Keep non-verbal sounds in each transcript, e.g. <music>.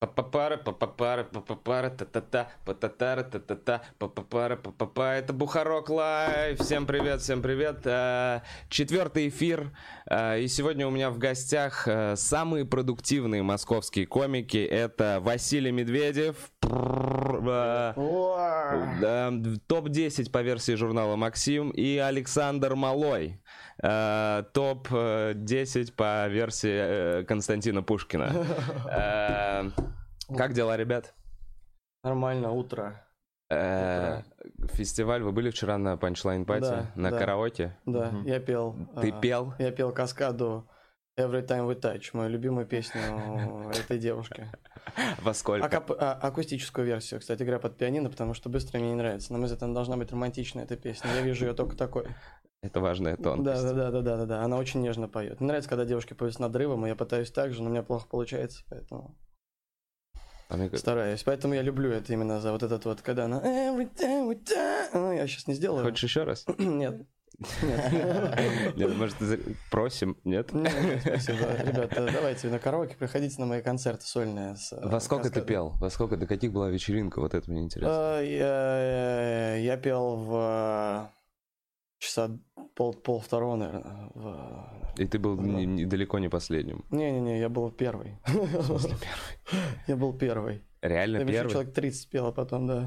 Папапара, папапара, папапара, та-та-та, пататара, та-та-та, папапара, папапа. Это Бухарок Лайв. Всем привет, всем привет. А, Четвертый эфир. А, И сегодня у меня в гостях а, самые продуктивные московские комики. Это Василий Медведев. Прррр, а, да, Топ-10 по версии журнала «Максим» и Александр Малой. Э, Топ-10 по версии э, Константина Пушкина. <laughs> Э, Как дела, ребят? Нормально, утро. Э, Фестиваль, вы были вчера на панчлайн пати Да, на да. караоке? Да, я пел. Ты пел? Я пел каскаду Every Time We Touch, мою любимую песню этой девушки. <laughs> Во сколько? Акап- а, акустическую версию, кстати, играю под пианино, потому что быстро мне не нравится. На мой взгляд, она должна быть романтичная, эта песня. Я вижу ее только такой. Это важная тонкость. да, да, да, да, да, да. Она очень нежно поет. Мне нравится, когда девушки поют с надрывом, и я пытаюсь так же, но у меня плохо получается, поэтому А мне стараюсь. Поэтому я люблю это именно за вот этот вот, когда она touch. Ну, я сейчас не сделаю. Хочешь еще раз? <clears throat> Нет. Нет. <laughs> Нет, может, просим, нет? Нет, спасибо. Ребята, давайте на караоке, приходите на мои концерты сольные. С, э, Во сколько ты пел? Во сколько? До каких была вечеринка? Вот это мне интересно. Э, Я, пел в э, часа пол, пол второго, наверное. в- И ты был не- не- далеко не последним. Не-не-не, я был первый. <laughs> В смысле, первый? <laughs> Я был первый. Реально еще первый? человек 30 пел, а потом, да.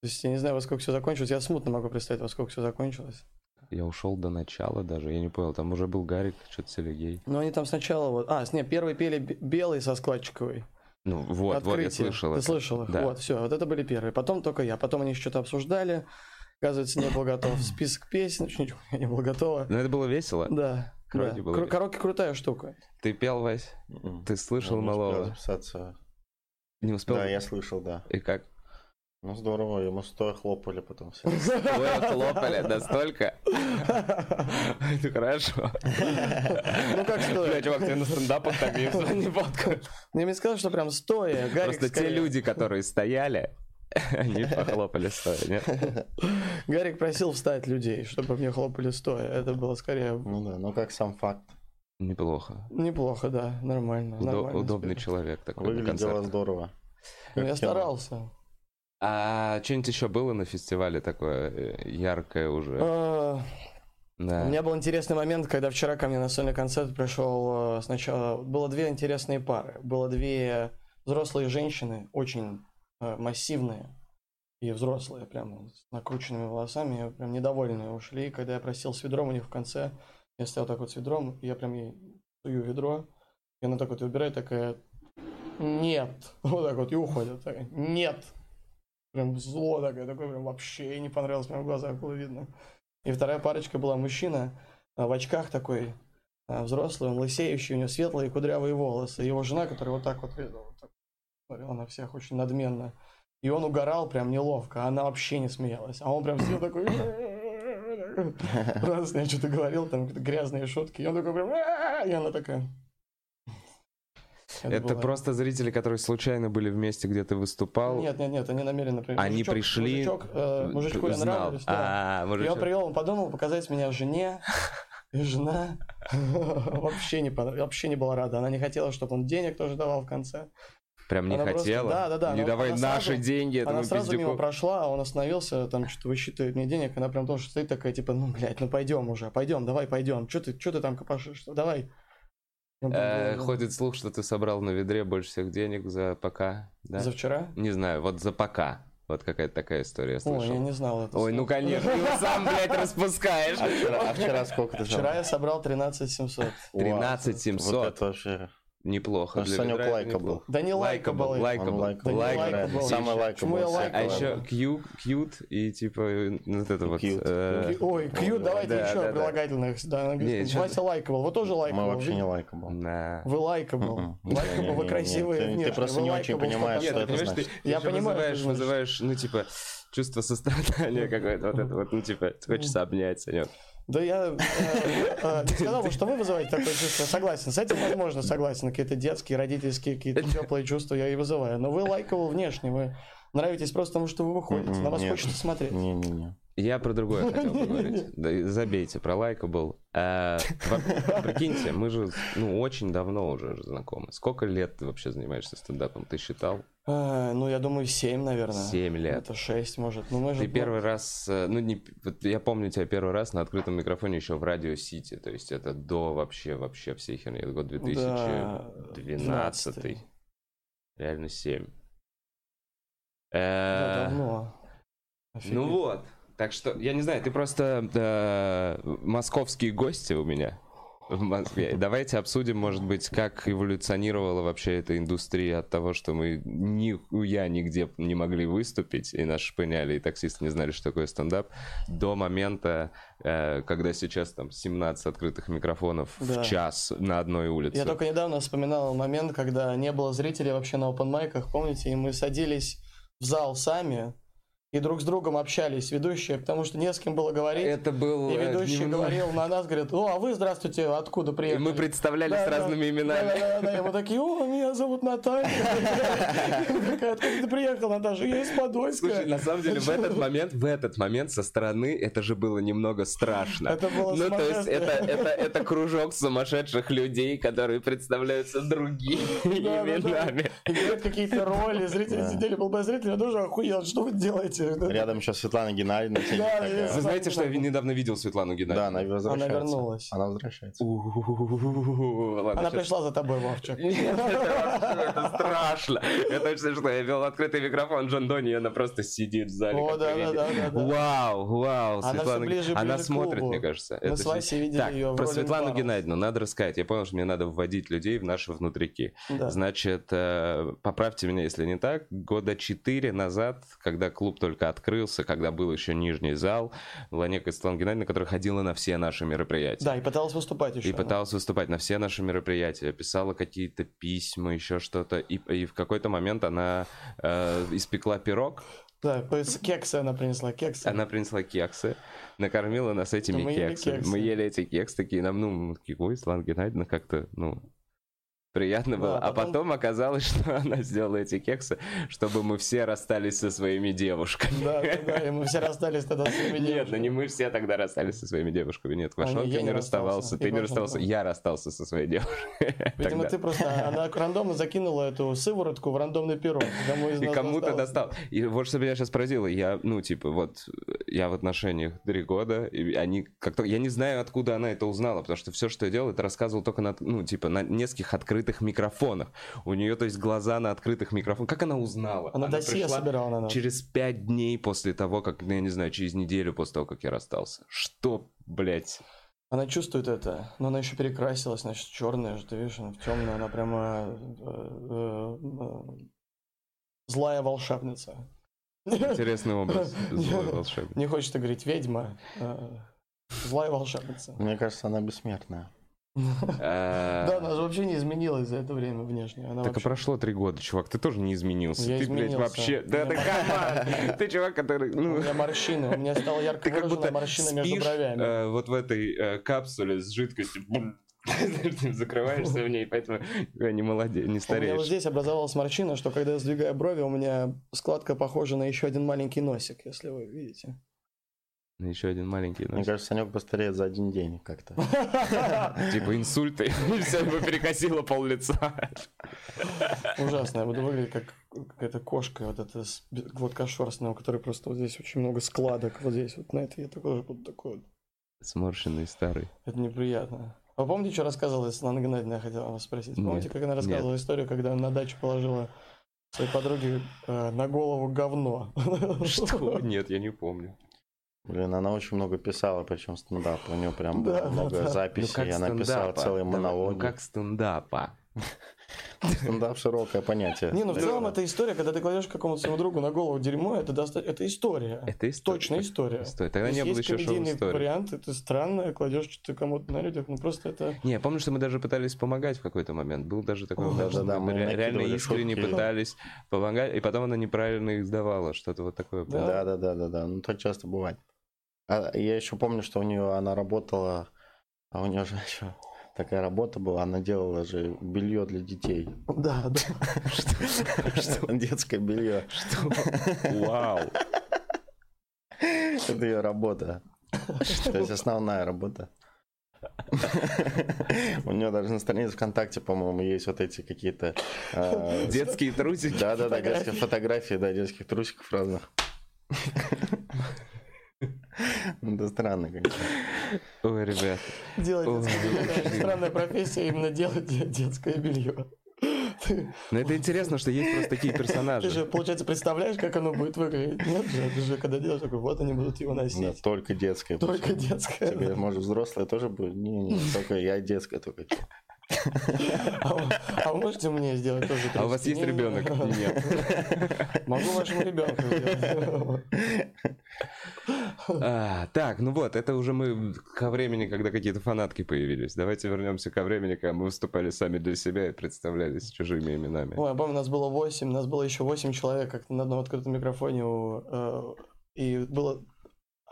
То есть я не знаю, во сколько все закончилось. Я смутно могу представить, во сколько все закончилось. Я ушел до начала даже, я не понял, там уже был Гарик, что-то Селегей. Но они там сначала вот... А, с- не, первый пели белый со складчиковой. Ну вот, вот, я Открытие. слышал Ты это. слышал их? Да. Вот, все, вот это были первые. Потом только я. Потом они что-то обсуждали. Оказывается, не был готов <coughs> список песен. Ничего не было готово. Но это было весело. Да. Караоке да. было Кру- весело. Караоке крутая штука. Ты пел, Вась? Мгм. Ты слышал Ну, не успел малого? записаться. Не успел? Да, я слышал, да. И как? Ну здорово, ему стоя хлопали потом все. <laughs> Вы хлопали настолько? <laughs> Это хорошо. Ну как Бля, стоя? чувак, тебе на стендапах так не не фоткают. Я мне сказал, что прям стоя. Гарик Просто те скорее- люди, которые стояли, <laughs> они похлопали стоя, нет? <laughs> Гарик просил встать людей, чтобы мне хлопали стоя. Это было скорее Ну да, ну как сам факт. Неплохо. неплохо, да, нормально. Удо- нормально Удобный спели. человек такой на Выглядело концерте. здорово. Ну, Как я кино. старался. А что-нибудь еще было на фестивале такое э, яркое уже? А, Да. У меня был интересный момент, когда вчера ко мне на сольный концерт пришел э, сначала... Было две интересные пары. Было две взрослые женщины, очень массивные и взрослые, прям с накрученными волосами, прям недовольные ушли. Когда я просил с ведром у них в конце, я стоял так вот с ведром, и я прям ей сую ведро, и она так вот выбирает, такая, нет, <laughs> вот так вот, и уходит, такая, нет, прям зло такое, такое прям вообще не понравилось, прям в глазах было видно. И вторая парочка была мужчина а, в очках такой, а, взрослый, он лысеющий, у него светлые кудрявые волосы. Его жена, которая вот так вот, видела, смотрела на всех очень надменно. И он угорал прям неловко, а она вообще не смеялась. А он прям сидел такой... Раз я что-то говорил, там какие-то грязные шутки. И он такой прям... И она такая... Это было- просто зрители, которые случайно были вместе, где ты выступал. Нет, нет, нет, они намеренно... при- Они Мужичок- пришли, Мужичок, э, мужичку я знал. нравлюсь, да. А, Я мужичок. привел, он подумал показать меня жене, и жена <laughs> вообще не, понрав- вообще не была рада. Она не хотела, чтобы он денег тоже давал в конце. Прям не Она просто- хотела. да, да, да, Не давай она наши сразу- деньги этому Она сразу мимо пиздюку. прошла, а он остановился, там что-то высчитывает мне денег, она прям тоже стоит такая, типа, ну, блядь, ну пойдем уже, пойдем, давай, пойдем. Что ты, что ты там копошишь? Давай. Я Э, думаю, Ходит слух, что ты собрал на ведре больше всех денег за пока. Да? За вчера? Не знаю, вот за пока. Вот какая-то такая история я Ой, я слышал. не знал это. Ой, ну конечно, ты его сам, блядь, распускаешь. А вчера, а вчера сколько ты Вчера я собрал 13 700. 13 700. Вот это вообще... Неплохо. Ну, для Санек likable неплохо. Да не likable. Он Likable. lik- Да не Likable. likable. Самый Почему я likable. lik- А еще cu-, cute и типа вот это вот. Э, Ой, cute, давайте Да, еще прилагательных. Вася likable. Вы тоже likable. Мы вообще не Вы- likable. на. Вы likable. Мгм. Likable, вы Не-не-не-не. красивые Ты- просто вы не очень понимаешь, что это значит. Я понимаю, что вызываешь, ну, типа, чувство сострадания какое-то, вот это вот, ну, типа, хочется обнять, Санек. Да я э, э, не сказал бы, что вы вызываете такое чувство. Согласен. С этим, возможно, согласен. Какие-то детские, родительские, какие-то теплые чувства я и вызываю. Но вы likable внешне. Вы нравитесь просто потому, что вы выходите. На вас Нет. хочется смотреть. Не-не-не. Я про другое хотел поговорить. Да, забейте, про likable. А, во- Прикиньте, мы же ну, очень давно уже знакомы. Сколько лет ты вообще занимаешься стендапом? Ты считал? А, ну, я думаю, 7, наверное. Семь лет. Это 6, может. Ну, мы же... Ты первый раз, э, ну не, вот я помню тебя первый раз на открытом микрофоне еще в Радио Сити, то есть это до вообще вообще всей херни, это год 2012, Да, 12-й. реально 7. Да, Э, давно. Ну Офигеть. вот, так что, я не знаю, ты просто э, московские гости у меня в Москве. Давайте обсудим, может быть, как эволюционировала вообще эта индустрия от того, что мы нихуя нигде не могли выступить, и нас шпыняли, и таксисты не знали, что такое стендап, до момента, э, когда сейчас там 17 открытых микрофонов Да. в час на одной улице. Я только недавно вспоминал момент, когда не было зрителей вообще на open майках, помните, и мы садились в зал сами и друг с другом общались, ведущие, потому что не с кем было говорить. Это был И ведущий дневной- говорил на нас, говорит, о, а вы, здравствуйте, откуда И приехали? мы представлялись Да, с да. разными именами. Да, да, да, и мы такие, о, меня зовут Наталья. Откуда ты приехал, Наташа? Я из Подольска. Слушай, на самом деле, в этот момент, в этот момент со стороны это же было немного страшно. Это было Ну, то есть, это, это, это кружок сумасшедших людей, которые представляются другими Да, да, да. именами. Играют какие-то роли, зрители Да. сидели, был бы зритель, я тоже охуел, что вы делаете? Рядом еще Светлана Геннадьевна Да. Вы знаете, что я недавно видел Светлану Да, она Геннадьевну? возвращается. вернулась. Она возвращается. Она пришла за тобой, Вовчик. Это страшно. Это точно что я вел открытый микрофон Джон Донни, и она просто сидит в зале. О, да, да, да, да, да. Вау, вау, Она Светлана Она смотрит, мне кажется. Мы с Васей видели ее про Светлану. Геннадьевну надо рассказать. Я понял, что мне надо вводить людей в наши внутрики. Да. Значит, э, поправьте меня, если не так, года четыре назад, когда клуб только открылся, когда был еще нижний зал, была некая Светлана Геннадьевна, которая ходила на все наши мероприятия. Да, и пыталась выступать еще. И пыталась выступать на все наши мероприятия, писала какие-то письма, еще что-то. И, и в какой-то момент она э, испекла пирог, Да, кексы она принесла, кексы. она принесла кексы, накормила нас этими Мы ели кексами. кексы. Мы ели эти кексы, такие нам, ну, такие, ой, Светлана Геннадьевна, как-то, ну, приятно Да, было. А потом- потом оказалось, <laughs> что она сделала эти кексы, чтобы мы все расстались со своими девушками. Да, да, и мы все расстались тогда с своими Нет, ну девушками. не мы все тогда расстались со своими девушками. Нет, А, не, не расставался, ты не расстался, я расстался со своей девушкой. <laughs> Видимо, ты просто... Она рандомно закинула эту сыворотку в рандомный пирог. И кому-то достал. И вот что меня сейчас поразило, я, ну, типа, вот, я в отношениях три года, и они как-то, я не знаю, откуда она это узнала, потому что все, что я делал, это рассказывал только на, ну, типа, на нескольких открытых микрофонах. У нее, то есть, глаза на открытых микрофонах. Как она узнала? Она досье пришла собирала на нас. через пять дней после того, как, ну, я не знаю, через неделю после того, как я расстался. Что, блядь? Она чувствует это, но она еще перекрасилась, значит, черная же, ты видишь, она темная, она прямо э, э, э, злая волшебница. Интересный образ. <laughs> Злой Не- волшебник. Не хочется говорить ведьма, э, злая волшебница. Мне кажется, она бессмертная. А, Да, она же вообще не изменилась за это время внешне. Так и прошло три года, чувак, ты тоже не изменился. Я ты, блядь, вообще... Да, да, come on! Ты чувак, который... У Ну, меня морщины, у меня стала ярко как выраженная морщина между бровями. э, вот в этой э, капсуле с жидкостью. <laughs> Ты закрываешься в ней, поэтому э, не молодец, не У меня вот стареешь. здесь образовалась морщина, что когда я сдвигаю брови, у меня складка похожа на еще один маленький носик, если вы видите. Еще один маленький Мне кажется, Санек постареет за один день как-то. <laughs> Типа инсульты, <laughs> и все его перекосило пол лица. Ужасно, я буду выглядеть как какая-то кошка, вот эта с- гладкошерстная, у которой просто вот здесь очень много складок, вот здесь вот на это я такой буду такой вот. Сморщенный старый. Это неприятно. А помните, что рассказывала Светлана Геннадьевна, я хотела вас спросить? Помните, как она рассказывала историю, когда она на дачу положила своей подруге э, на голову говно? Что? <laughs> Нет, я не помню. Блин, она очень много писала, причем стендап. У нее прям Да, было да, много да. записей. она писала стендапа. целые Давай, монологи. Ну как стендапа. Стендап широкое понятие. Не, ну в Да. целом это история, когда ты кладешь какому-то своему другу на голову дерьмо, это доста... это история. Это история. Точно история. История. То Тогда не было еще шоу истории. вариант, это странно, кладешь что-то кому-то на людях, ну просто это... Не, помню, что мы даже пытались помогать в какой-то момент. Был даже такой что да-да, мы мы ре- реально искренне пытались помогать, и потом она неправильно их сдавала, что-то вот такое было. Да, да, да, да, да. Ну так часто бывает. А я еще помню, что у нее она работала, а у нее же еще такая работа была, она делала же белье для детей. Да, да. <laughs> <laughs> Детское белье. <laughs> Вау. Это ее работа. То есть основная работа. У нее даже на странице ВКонтакте, по-моему, есть вот эти какие-то... а, Детские трусики. Да-да-да, детские фотографии, да, детских трусиков разных. Это странно, конечно. Ой, ребят. Делать детское белье. Странная профессия, именно делать де- детское белье. Ты, Но это интересно, что есть просто такие ты персонажи. же, получается, представляешь, как оно будет выглядеть? Нет же, ты же когда делаешь такой, вот они будут его Да, носить. только детское. Только Тебе, детское. может, взрослое тоже будет? Не-не, только я детское только. А вы- а можете мне сделать тоже А у вас есть ребенок? не. Нет. Могу вашему ребенку сделать. А, так, ну вот, это уже мы ко времени, когда какие-то фанатки появились. Давайте вернемся ко времени, когда мы выступали сами для себя и представлялись чужими именами. Ой, я помню, нас было 8, нас было еще 8 человек как-то на одном открытом микрофоне, э, и было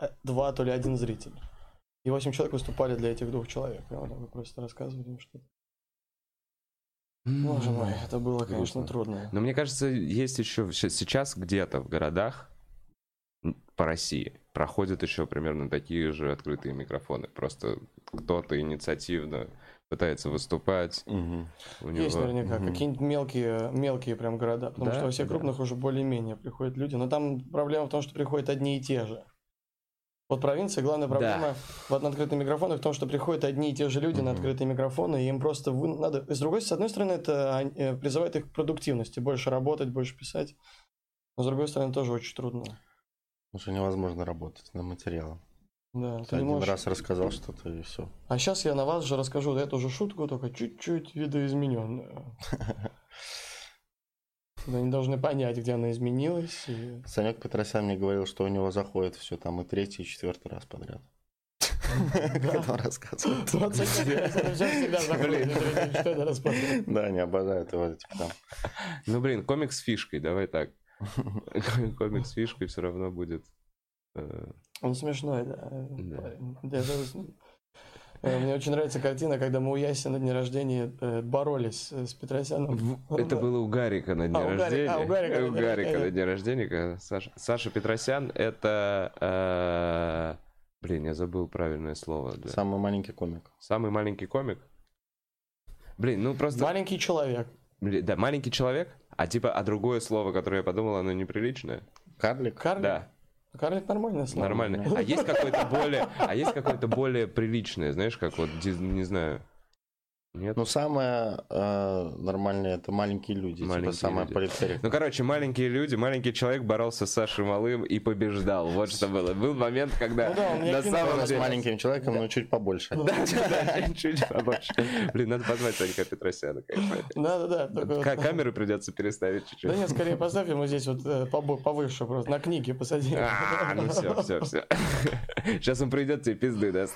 э, два, то ли один зритель. И 8 человек выступали для этих двух человек. И вот мы просто рассказывали им что-то. Боже мой, это было, конечно, трудно. Но мне кажется, есть еще сейчас где-то в городах по России проходят еще примерно такие же открытые микрофоны. Просто кто-то инициативно пытается выступать. Мгм. У него... Есть наверняка Мгм. какие-нибудь мелкие, мелкие прям города, потому Да, что во всех да. крупных уже более-менее приходят люди. Но там проблема в том, что приходят одни и те же. Вот в провинции главная Да. проблема вот на открытые микрофоны в том, что приходят одни и те же люди на Мгм. открытые микрофоны, и им просто вы- надо... И с другой, с одной стороны, это э, призывает их к продуктивности, больше работать, больше писать. Но с другой стороны, тоже очень трудно. Уже невозможно работать над материалом. Да, Ты ты один можешь- раз рассказал что-то и все. А сейчас я на вас же расскажу эту же шутку, только чуть-чуть видоизмененную. <laughs> Вы не должны понять, где она изменилась. и- Санек Петросян мне говорил, что у него заходит все там и третий, и четвертый раз подряд. <laughs> Когда он это распознать. Да, они обожают его, типа там. Ну, блин, комик с фишкой, давай так. <laughs> Комик с фишкой все равно будет. э, Он смешной, да. Да. Мне очень нравится картина, когда мы у Яси на дне рождения э, боролись э, с Петросяном. Это было у Гарика на дне А, рождения. а, у Гарика на У дне Гарика рождения. на дне рождения. когда Саша Саша Петросян это... э, Блин, я забыл правильное слово. Самый маленький комик. Самый маленький комик. Блин, ну просто... Маленький человек. Блин, Да, маленький человек, а типа, а другое слово, которое я подумал, оно неприличное. Карлик? Карлик? Да, Карлик нормальное слово. нормально. А есть какое-то более, а есть какое-то более приличное, знаешь, как вот, не знаю. Нет? Ну, самое э, нормальное это маленькие люди. Маленькие типа самое политерия. Ну, короче, маленькие люди, маленький человек боролся с Сашей Малым и побеждал. Вот что было. Был момент, когда Ну да, он на самом Тоже с деле... маленьким человеком, но чуть побольше. Да, да, чуть побольше. Блин, надо позвать Санька Петросяна, конечно. Да-да-да. только вот- Ка- Камеры придется переставить чуть-чуть. Да нет, скорее поставь ему здесь вот э, повыше просто, на книге посади. А, ну все, все, все. Сейчас он придет, тебе пизды даст.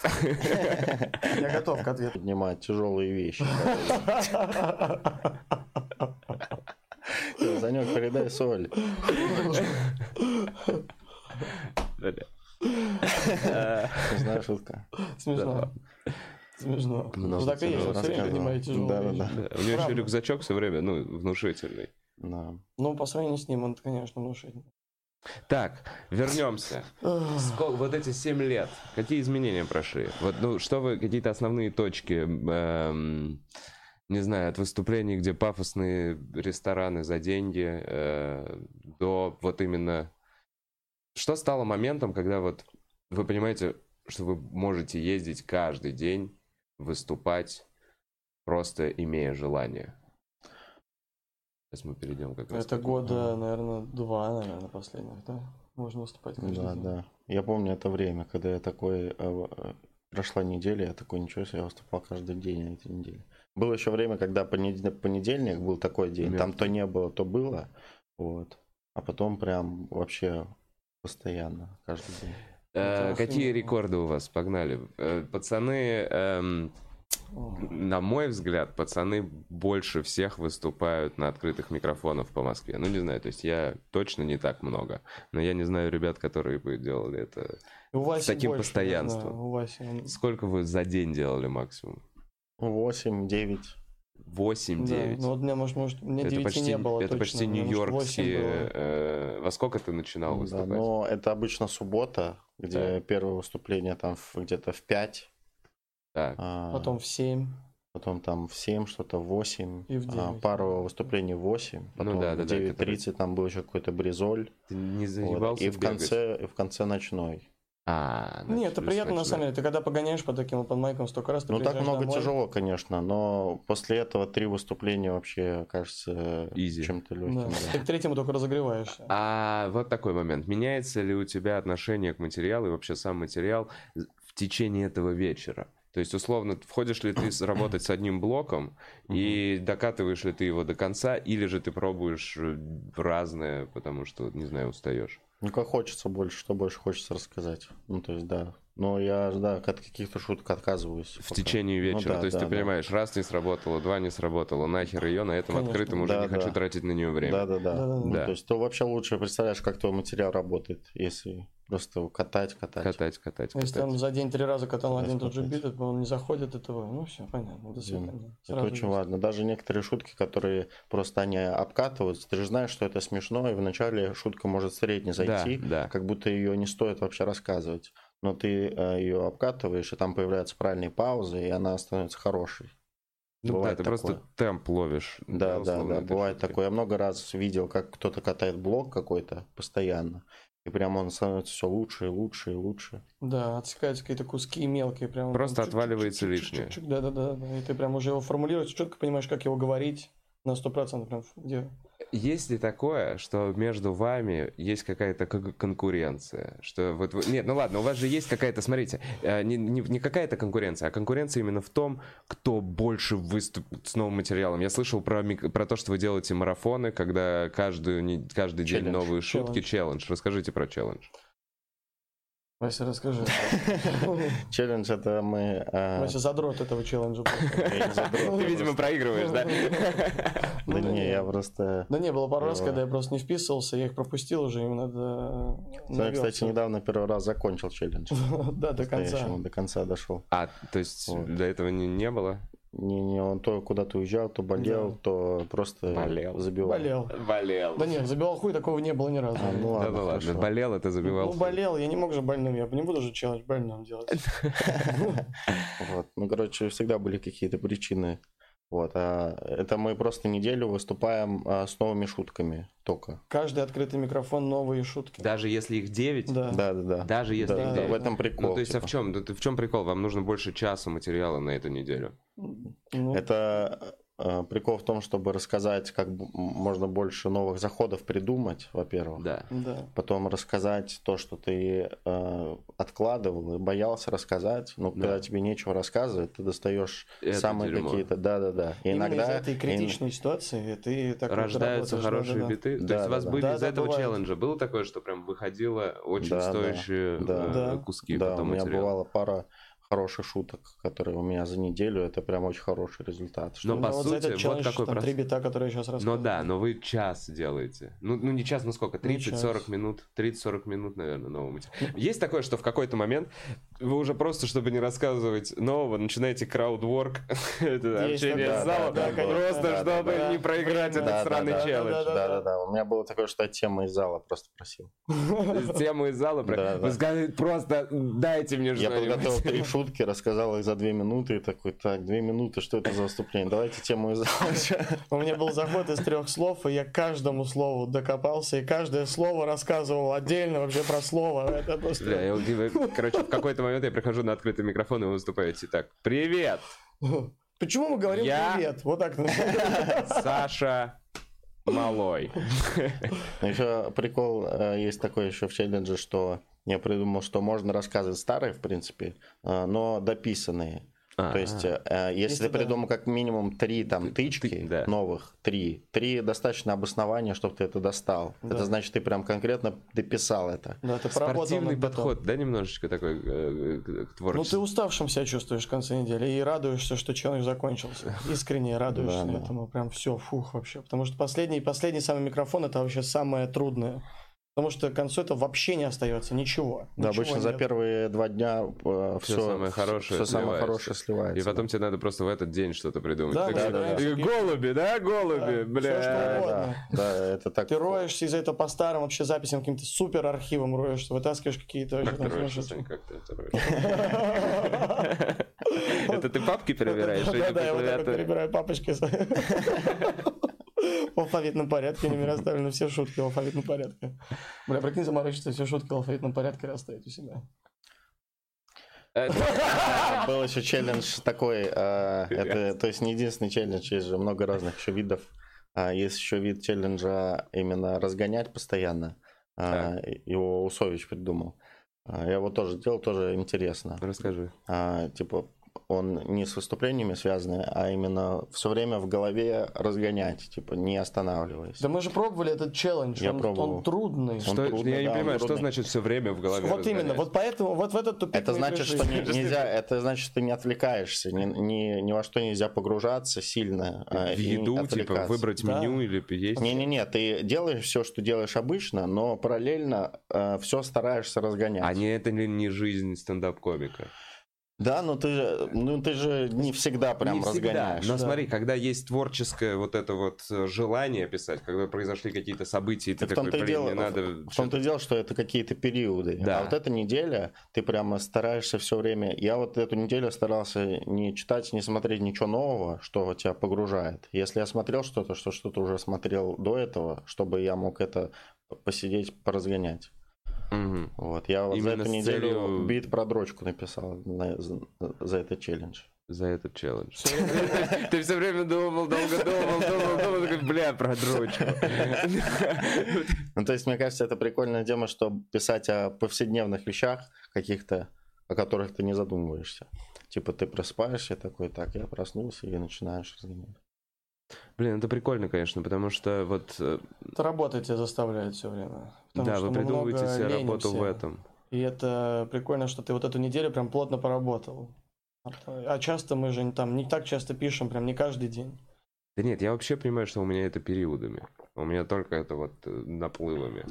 Я готов к ответу. Поднимать тяжелые вещи. Всё, <laughs> Санек, передай соль. Знаю, шутка. Смешно. Смешно. Много Ну так и есть, все время поднимаете тяжелые Да-да-да. вещи. да, У него еще рюкзачок все время, ну, внушительный. Да. Ну, по сравнению с ним, он, конечно, внушительный. Так, вернемся. Сколько- вот эти 7 лет, какие изменения прошли? Вот, ну, что вы, какие-то основные точки, эм, не знаю, от выступлений, где пафосные рестораны за деньги, э, до вот именно... Что стало моментом, когда вот вы понимаете, что вы можете ездить каждый день, выступать, просто имея желание? Сейчас мы перейдем как раз Это года, наверное, два, наверное, последних, да? Можно выступать каждый Да, день. да. Я помню это время, когда я такой... э, э, Прошла неделя, я такой, ничего себе, я выступал каждый день на этой неделе. Было еще время, когда понед- понедельник был такой день, там то не было, то было. Вот. А потом прям вообще постоянно, каждый день. Это какие рекорды у вас? Погнали. Пацаны, эм, на мой взгляд, пацаны больше всех выступают на открытых микрофонах по Москве. Ну, не знаю, то есть я точно не так много. Но я не знаю ребят, которые бы делали это. У Васи таким больше, постоянством. знаю, У Васи Сколько вы за день делали максимум? 8, 9. 8-9. Да, ну вот мне, может, может, мне это 9 почти, не было это точно, почти мне, может, 8 нью-йоркские. э, во сколько ты начинал Да, выступать? но это обычно суббота, где Да. первое выступление там где-то в 5, Так. а, Потом в 7. потом там в 7, что-то в 8, И в а, 9. пару выступлений в 8, Ну потом да, да, в да, 9.30 там был еще какой-то бризоль, Ты не вот, заебался и в конце, и в конце ночной. А, Нет, это приятно на ночной. самом деле. Ты когда погоняешь по таким open майкам столько раз, ты Ну так много домой, тяжело, конечно, но после этого три выступления вообще кажется Easy. чем-то Да. легким. Ты к третьему только разогреваешься. А вот такой момент. Меняется ли у тебя отношение к материалу и вообще сам материал в течение этого вечера? То есть, условно, входишь ли ты работать с одним блоком и докатываешь ли ты его до конца, или же ты пробуешь э, разное, потому что, не знаю, устаешь? Ну как хочется больше, что больше хочется рассказать. Ну то есть да. Но я да, от каких-то шуток отказываюсь. В пока. течение Ну вечера. да, То есть да, ты да. понимаешь, раз не сработало, два не сработало, нахер ее, на этом Конечно. открытом уже Да, не хочу да. тратить на нее время. Да, да, да. Да-да-да. Ну, Да. То есть то вообще лучше представляешь, как твой материал работает, если просто его катать, катать. Катать, катать, Если катать. там за день три раза катал один тот же бит, это он не заходит, этого, ну все, понятно, до свидания. Это Сразу очень есть. важно. Даже некоторые шутки, которые просто они обкатываются, ты же знаешь, что это смешно, и вначале шутка может средне зайти, Да, да. как будто ее не стоит вообще рассказывать. Но ты ее обкатываешь, и там появляются правильные паузы, и она становится хорошей. Ну да, Бывает ты просто такое. темп ловишь. Да, да, да, этой бывает шутки. такое. Я много раз видел, как кто-то катает блок какой-то постоянно, и прям он становится все лучше и лучше и лучше. Да, отсекаются какие-то куски мелкие, прям. Просто чук-чук, отваливается лишнее. Да, да, да, да. И ты прям уже его формулируешь, четко понимаешь, как его говорить на сто процентов, прям где. Есть ли такое, что между вами есть какая-то кон- конкуренция? Что вот вы- Нет, ну ладно, у вас же есть какая-то, смотрите, э, не, не, не какая-то конкуренция, а конкуренция именно в том, кто больше выступит с новым материалом. Я слышал про, мик- про то, что вы делаете марафоны, когда каждую, каждый день Челлендж. новые шутки, Челлендж. челлендж. Расскажите про челлендж. Вася, расскажи. <laughs> Челлендж это мы... а, Вася, задрот этого челленджа. <laughs> Ты, видимо, просто. проигрываешь, да? <laughs> Да Ну, не, я просто... Да не, было пару раз, Да. когда я просто не вписывался, я их пропустил уже, им надо... Я, кстати, недавно первый раз закончил челлендж. Да, до конца. До конца дошел. А, то есть до этого не, не было? Не, не, он то куда-то уезжал, то болел, Да. то просто Болел. забивал. Болел. Болел. Да нет, забивал хуй, такого не было ни разу. А, ну Да ладно, ну ладно, болел, это забивал. Ну, болел, я не мог же больным, я не буду же челлендж больным делать. <laughs> Вот. Ну, короче, всегда были какие-то причины. Вот. А это мы просто неделю выступаем а, с новыми шутками только. Каждый открытый микрофон, новые шутки. Даже если их 9? Да. Да, да, да. Даже если Да, их да, девять? в этом прикол. Ну, то есть, а типа. в чем? В чем прикол? Вам нужно больше часа материала на эту неделю. Ну, Это прикол в том, чтобы рассказать, как можно больше новых заходов придумать, во-первых. Да. Да. Потом рассказать то, что ты э, откладывал и боялся рассказать. Но Да. когда тебе нечего рассказывать, ты достаешь Это самые дерьмо. какие-то. Да, да, да. И Именно иногда из этой критичной ситуации ты так вот Рождаются работаешь, хорошие да-да-да. биты. То Да, есть у да, вас да. были Да, из да, этого бывает. челленджа было такое, что прям выходило очень Да, да. стоящие Да. э, Да. куски Да, у потом меня материала? бывала пара хороших шуток, которые у меня за неделю. Это прям очень хороший результат. Но Ну, по вот сути, вот челлендж, какой там прос- три бита, которые я сейчас Ну рассказываю. да, но вы час делаете. Ну, ну не час, ну сколько? Не час. 30-40 минут? 30-40 минут, наверное, нового материала. Есть такое, что в какой-то момент вы уже просто, чтобы не рассказывать нового, начинаете краудворк, <laughs> это Есть общение с залом, да, да, просто да, чтобы да. не проиграть Да, этот да, сраный да, челлендж. да, Да, да, да. У меня было такое, что я тему из зала просто просил. Тему из зала. просто дайте мне Я подготовил что-нибудь. три шутки, рассказал их за две минуты и такой, так, две минуты, что это за выступление? Давайте тему из. <laughs> У меня был заход из трех слов, и я каждому слову докопался, и каждое слово рассказывал отдельно вообще про слово. Это просто... Бля, я- вы- короче, в какой-то момент я прихожу на открытый микрофон, и вы выступаете так. Привет, Почему мы говорим Я- привет? Вот так. <laughs> Саша Малой. <laughs> Еще прикол э, есть такой еще в челлендже, что я придумал, что можно рассказывать старые, в принципе, э, но дописанные. То есть, э, если Если ты да. придумал как минимум три там Ты- тычки да. новых, три, три достаточно обоснования, чтобы ты это достал. Да. Это значит, ты прям конкретно дописал это. Да, ты поработал Спортивный подход, да, немножечко такой э, к- к Ну, ты творчеству? уставшим себя чувствуешь в конце недели и радуешься, что челлендж закончился. <laughs> Искренне радуешься Да, да. этому. Прям все, фух вообще. Потому что последний, последний самый микрофон это вообще самое трудное. Потому что к концу это вообще не остается ничего. Да, ничего обычно за нет. первые два дня э, Всё все, самое хорошее все самое хорошее сливается. И потом тебе надо просто в этот день что-то придумать. Да, Так да, что- да, и да. Голуби, да, голуби, Да, бля. что да, угодно. да, да, это так. Ты роешься из-за этого по старым вообще записям, каким-то супер архивом роешься, вытаскиваешь какие-то Как ты там роешься, сумасшедшие. Сань, как ты это роешься? <laughs> Это ты папки перебираешь? или Да, да, я вот так перебираю папочки. <laughs> В алфавитном порядке меня расставлены все шутки в алфавитном порядке. Бля, прикинь, заморочиться, все шутки в алфавитном порядке расставить у себя. <laughs> А, Был еще челлендж такой, а, это, то есть не единственный челлендж, есть же много разных еще видов. А, Есть еще вид челленджа именно разгонять постоянно. А, Его Усович придумал. А, Я его тоже делал, тоже интересно. Расскажи. Типа он не с выступлениями связанный, а именно все время в голове разгонять, типа не останавливаясь. Да мы же пробовали этот челлендж, Я он, пробовал. он трудный. Что, трудный, я не да, он понимаю, что трудный. значит все время в голове Вот именно, разгонять? вот поэтому, вот в этот тупик Это значит, что не- нельзя, это значит, что ты не отвлекаешься, ни, ни, ни во что нельзя погружаться сильно. а, В еду, типа, выбрать Да. меню или есть? Не-не-не, ты делаешь все, что делаешь обычно, но параллельно все стараешься разгонять. А не это ли не жизнь стендап-комика? Да, но ты же, ну ты же не всегда прям не всегда. разгоняешь. Но Да. смотри, когда есть творческое вот это вот э, желание писать, когда произошли какие-то события, и ты Так такой, блин, дело, мне надо... в том-то дело, что это какие-то периоды. Да. А вот эта неделя, ты прямо стараешься все время. Я вот эту неделю старался не читать, не смотреть ничего нового, что тебя погружает. Если я смотрел что-то, что что-то уже смотрел до этого, чтобы я мог это посидеть, поразгонять. Мгм. Вот. Я вот за эту неделю целью- бит про дрочку написал на- за, за этот челлендж. За этот челлендж. <laughs> Ты все время думал, долго думал, думал, думал, такой, бля, про дрочку. Ну, то есть, мне кажется, это прикольная тема, что писать о повседневных вещах каких-то, о которых ты не задумываешься. Типа ты просыпаешься такой, так, я проснулся и начинаешь разгонять. Блин, это прикольно, конечно, потому что вот, э, Это работа тебя заставляет все время. Потому да, вы мы придумываете себе работу в этом. И это прикольно, что ты вот эту неделю прям плотно поработал. А часто мы же там не так часто пишем, прям не каждый день. Да нет, я вообще понимаю, что у меня это периодами. У меня только это вот э, наплывами.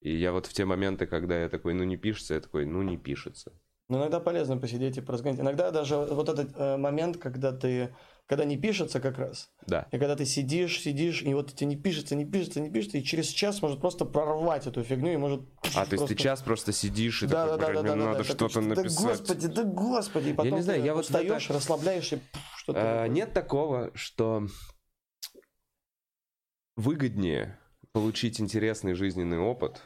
И я вот в те моменты, когда я такой, ну не пишется, я такой, ну не пишется. Но иногда полезно посидеть и поразгонять. Иногда даже вот этот э, момент, когда ты, когда не пишется как раз, Да. и когда ты сидишь, сидишь, и вот тебе не пишется, не пишется, не пишется, и через час может просто прорвать эту фигню и может... А, то есть ты час просто сидишь и Да, такой, да, да, да, мне да, надо да, что-то написать. Да господи, да господи, и потом не знаю, я вот в это- расслабляешься, что-то. А. Нет такого, что выгоднее получить интересный жизненный опыт,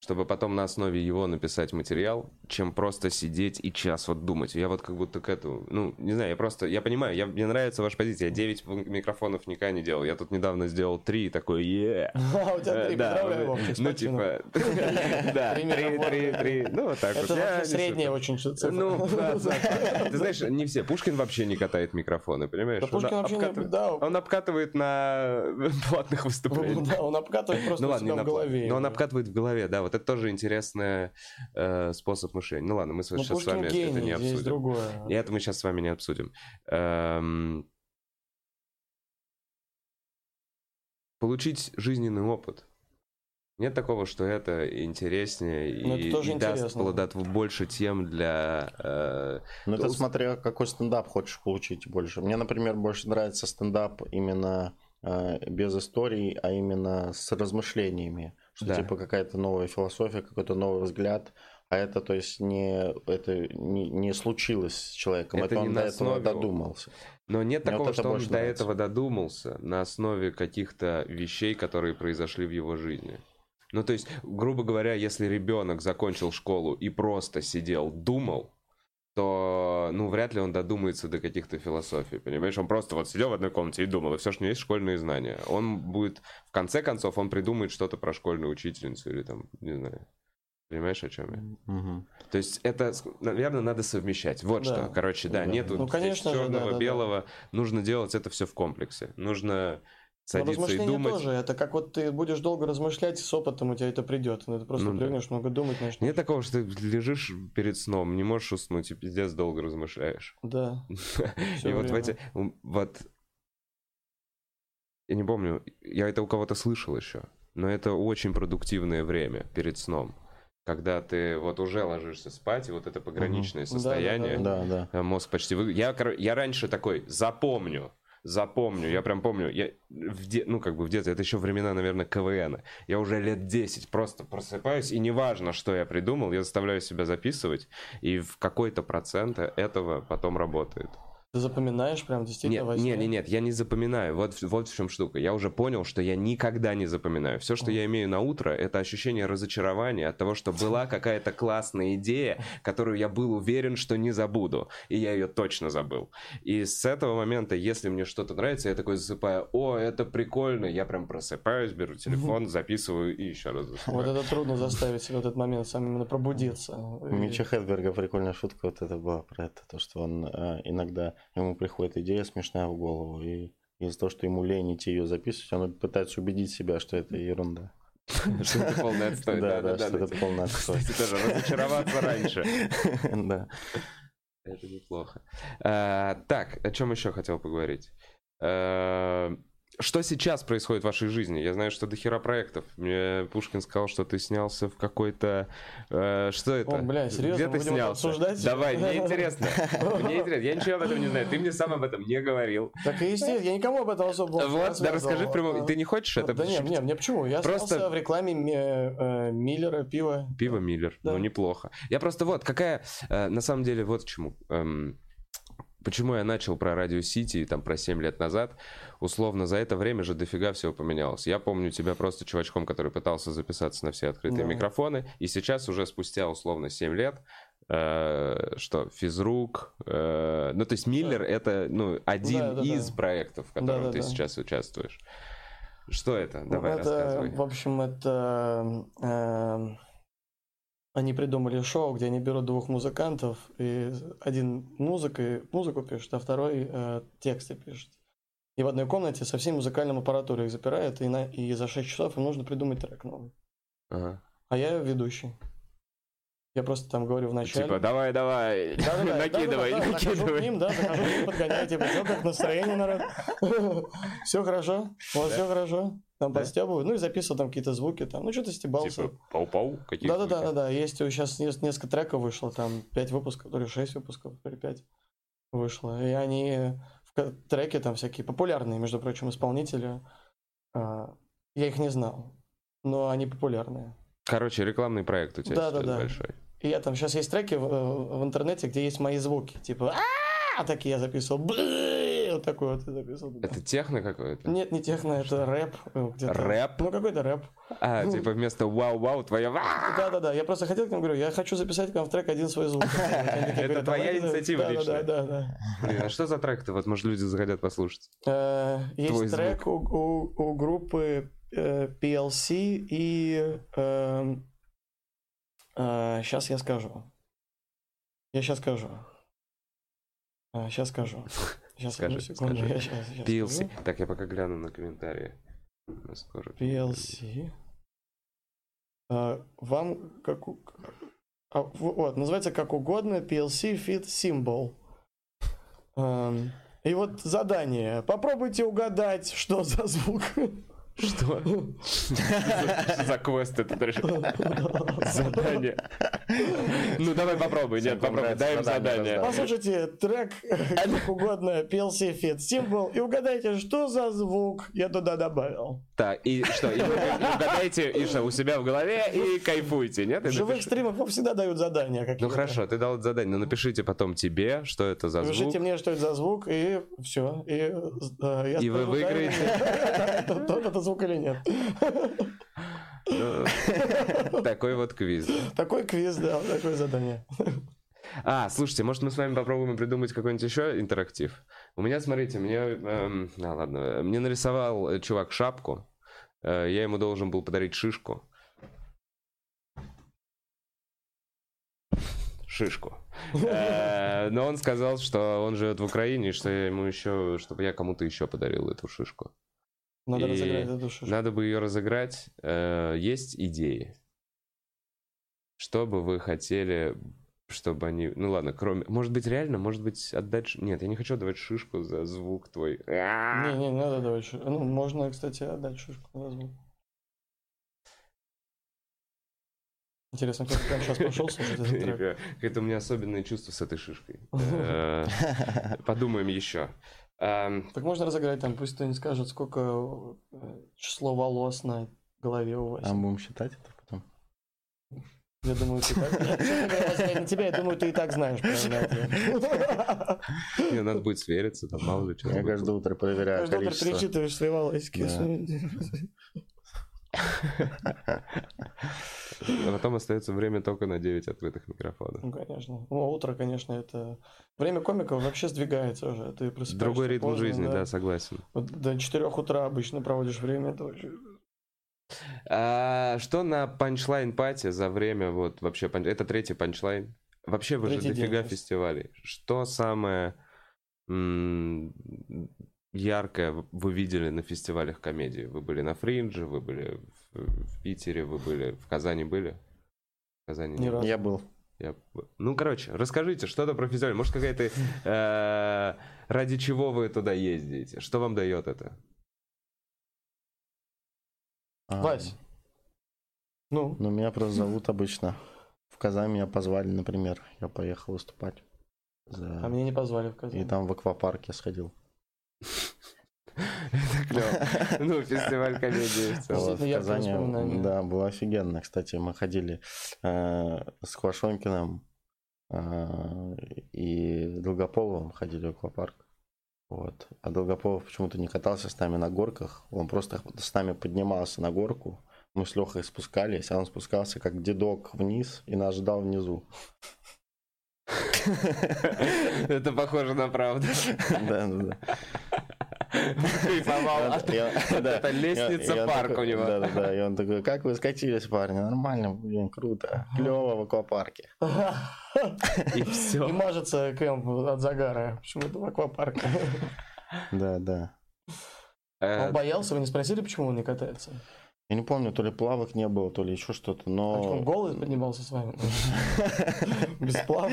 чтобы потом на основе его написать материал, чем просто сидеть и час вот думать. Я вот как будто к этому, ну, не знаю, я просто, я понимаю, я, мне нравится ваша позиция. Я 9 микрофонов никогда не делал. Я тут недавно сделал 3 и такой, е <laughs> А, у тебя три, Э, да, поздравляю, ну, Вовчик, с ну, <laughs> <laughs> типа, да, Три 3, микрофона. 3, 3, ну, вот так вот. Это средняя очень цифра. Ну, да, да. Ты знаешь, не все. Пушкин вообще не катает микрофоны, понимаешь? Да Он Пушкин вообще не... Да, Он обкатывает на платных выступлениях. да, он обкатывает просто Ну у ладно, не себя в голове. Но он обкатывает в голове, да. Вот это тоже интересный э, способ мышления. Ну ладно, мы Ну, сейчас с вами это не гений, обсудим. другое. И это мы сейчас с вами не обсудим. Эм, Получить жизненный опыт. Нет такого, что это интереснее Ну, и, это тоже и даст интересно. плодот больше тем для... э, Ну, это смотря какой стендап хочешь получить больше. Мне, например, больше нравится стендап именно э, без историй, а именно с размышлениями. Что Да. типа какая-то новая философия, какой-то новый взгляд. А это, то есть, не, это не, не случилось с человеком. Это Это, не он до этого додумался. Но нет Мне вот такого, это что он больше до нравится. этого додумался на основе каких-то вещей, которые произошли в его жизни. Ну, то есть, грубо говоря, если ребенок закончил школу и просто сидел, думал, то, ну, вряд ли он додумается до каких-то философий, понимаешь? Он просто вот сидел в одной комнате и думал, и все, что у него есть школьные знания. Он будет, в конце концов, он придумает что-то про школьную учительницу или там, не знаю. Понимаешь, о чем я? Мгм. То есть это, наверное, надо совмещать. Вот Да. что. Короче, да, Да. нету Ну, конечно же, да, черного, да, да. белого. Нужно делать это все в комплексе. Нужно Но садиться и думать. тоже. Это как вот ты будешь долго размышлять, с опытом у тебя это придет. Ну, ты просто Ну да. привыкнешь много думать, начнешь. Нет такого, что ты лежишь перед сном, не можешь уснуть и пиздец долго размышляешь. Да. <laughs> и вот в эти... Вот... Я не помню, я это у кого-то слышал еще. но это очень продуктивное время перед сном. Когда ты вот уже ложишься спать, и вот это пограничное Да, да, да, состояние, Да, да. э, мозг почти... вы- Я, я раньше такой, запомню, запомню, я прям помню, я в де- ну, как бы в детстве, это еще времена, наверное, КВН. Я уже лет 10 просто просыпаюсь, и неважно, что я придумал, я заставляю себя записывать, и в какой-то процент этого потом работает. Ты запоминаешь прям действительно Нет, во сне? нет, нет, нет, я не запоминаю. Вот, в- вот в чем штука. Я уже понял, что я никогда не запоминаю. Все, что я имею на утро, это ощущение разочарования от того, что была какая-то классная идея, которую я был уверен, что не забуду. И я ее точно забыл. И с этого момента, если мне что-то нравится, я такой засыпаю, о, это прикольно. Я прям просыпаюсь, беру телефон, записываю и еще раз Вот засыпаю. это трудно заставить себя в этот момент сам именно пробудиться. У Митча Хедберга прикольная шутка вот это была про это, то, что он э, иногда, ему приходит идея смешная в голову, и из-за того, что ему лень идти ее записывать, он пытается убедить себя, что это ерунда. <laughs> Что это полный отстой. Да, да, что это полный отстой. Кстати, тоже разочароваться раньше. <laughs> Да. Это неплохо. А, так, о чем еще хотел поговорить? Что сейчас происходит в вашей жизни? Я знаю, что до хера проектов. Мне Пушкин сказал, что ты снялся в какой-то... э, что это? О, бля, серьезно? Где ты снялся? обсуждать? Давай, мне интересно. Мне интересно. Я ничего об этом не знаю. Ты мне сам об этом не говорил. Так и естественно, я никому об этом особо не Вот, да расскажи прямо. Ты не хочешь это? Да нет, нет, мне почему? Я Просто- в рекламе Ми- э, Миллера пива. Пиво Миллер, ну неплохо. Я просто вот, какая, э, на самом деле, вот к чему. Почему я начал про Радио Сити, там, про 7 лет назад. Условно, за это время же дофига всего поменялось. Я помню тебя просто чувачком, который пытался записаться на все открытые Да. микрофоны, и сейчас уже спустя, условно, 7 лет, э, что, физрук, э, ну, то есть Миллер это, ну, один Да, да, да. из проектов, в котором Да, да, ты да. сейчас участвуешь. Что это? Давай, это, рассказывай. в общем, это... э, они придумали шоу, где они берут двух музыкантов, и один музыкой, музыку пишет, а второй э, тексты пишет. И в одной комнате со всей музыкальной аппаратурой их запирают, и, на, и за 6 часов им нужно придумать трек новый. Ага. А я ведущий. Я просто там говорю в начале. Типа, давай, давай, Да-да-да, <laughs> накидывай, да-да-да, Захожу к накидывай. ним, да, захожу к ним, подгоняю, типа, что, как настроение, народ? <laughs> Все хорошо? Вас все хорошо? Там Да. подстебываю, ну и записывал там какие-то звуки, там, ну что-то стебался. Типа, пау-пау, какие Да-да-да, да, да. Есть сейчас несколько треков вышло, там 5 выпусков, или 6 выпусков, или 5 вышло. И они в треке там всякие популярные, между прочим, исполнители. А, Я их не знал, но они популярные. Короче, рекламный проект у тебя Да, да, да. большой. И я там сейчас есть треки в, в интернете, где есть мои звуки, типа «А-а-а!» такие я записывал, вот такой вот я записывал. Это техно какое-то? Нет, не техно, это рэп. э. Рэп? Ну какой-то рэп. А, типа вместо вау-вау, твоя ва Да-да-да, я просто хотел к ним говорю, я хочу записать к вам в трек один свой звук. <laughs> Это твоя «Давайте, инициатива личная. Да, да, да. Блин, а что за трек-то? Вот, может, люди захотят послушать. Э, Есть трек у, у- э, PLC и... Сейчас я скажу. Я сейчас скажу. Сейчас скажу. <laughs> Сейчас, Скажи, одну секунду. скажи. Я щас- щас PLC. скажу. Так, я пока гляну на комментарии. Скоро. PLC. А, Вам как... у- а, Вот, называется как угодно PLC Fit Symbol. Эм, И вот задание. Попробуйте угадать, что за звук. <laughs> Что? Что за квест это? <laughs> Задание. Ну, давай попробуй. Нет, попробуй. Дай им задание. Послушайте трек как <laughs> угодно PLC Fit Symbol и угадайте, что за звук я туда добавил. Так, и что? И угадайте, и что, у себя в голове, и кайфуйте, нет? В живых стримах вам всегда дают задания какие-то. Ну хорошо, ты дал это задание, но напишите потом тебе, что это за звук. Напишите мне, что это за звук, и все. И, э, я И вы выиграете. тот это звук или нет. Ну, Такой вот квиз. Такой квиз, да, такое задание. А, слушайте, может мы с вами попробуем придумать какой-нибудь еще интерактив? У меня, смотрите, мне... эм, а, ладно. Мне нарисовал э, чувак шапку. Э, я ему должен был подарить шишку. Шишку. Э, Но он сказал, что он живет в Украине, и что я ему еще, чтобы я кому-то еще подарил эту шишку. Надо и разыграть эту шишку. Надо бы ее разыграть. Э, есть идеи. Что бы вы хотели, чтобы они... Ну ладно, кроме... Может быть, реально? Может быть, отдать... Нет, я не хочу отдавать шишку за звук твой. Не, не, надо отдавать шишку. Ну, можно, кстати, отдать шишку за звук. Интересно, как прям сейчас пошел слушать этот трек? Это у меня особенное чувство с этой шишкой. <laughs> Э, подумаем еще. Эм, Так можно разыграть там, пусть кто-нибудь скажет, сколько э, число волос на голове у Васи. А будем считать это потом? Я думаю, ты так... На тебя, я думаю, ты и так знаешь правильный ответ. Не, надо будет свериться, там мало ли что. Я каждое утро проверяю Каждый утро перечитываешь свои волосики. <laughs> А потом остается время только на 9 открытых микрофонов. Ну, конечно. Ну, утро, конечно, это... Время комиков вообще сдвигается уже. Ты Другой ритм поздно, жизни, да, согласен. Вот до 4 утра обычно проводишь время. Это вообще... А что на Punchline Party за время, вот вообще, панч- это третий панчлайн? Вообще вы же Третий день дофига сейчас. фестивалей. Что самое м, яркое вы видели на фестивалях комедии? Вы были на Фриндже, вы были в, Питере, вы были в Казани были? В Казани Ни не разу. Я был. Я- Ну, короче, расскажите что-то про фестиваль. Может, какая-то... э, ради чего вы туда ездите? Что вам дает это? А, Вась. Ну, Ну, меня просто зовут обычно. В Казань меня позвали, например. Я поехал выступать. За- а меня не позвали в И Казань. там в аквапарке сходил. Это клево. Ну, фестиваль комедии в целом. В Казани, воспоминания. да, было офигенно. Кстати, мы ходили э, с Квашонкиным э, и Долгополовым ходили в аквапарк. Вот. А Долгополов почему-то не катался с нами на горках. Он просто с нами поднимался на горку. Мы с Лехой спускались, а он спускался как дедок вниз и нас ждал внизу. Это похоже на правду. Да, да, да. Кайфовал. И он- Это лестница и он парк у него. Да, да, да. И он такой, как вы скатились, парни? Нормально, блин, круто. Клево в аквапарке. <laughs> И И все. мажется крем от загара. Почему-то в аквапарке. Да, да. Э, Он боялся, вы не спросили, почему он не катается? Я не помню, то ли плавок не было, то ли еще что-то, А что, он но... голый поднимался с вами? <laughs> Без плавок?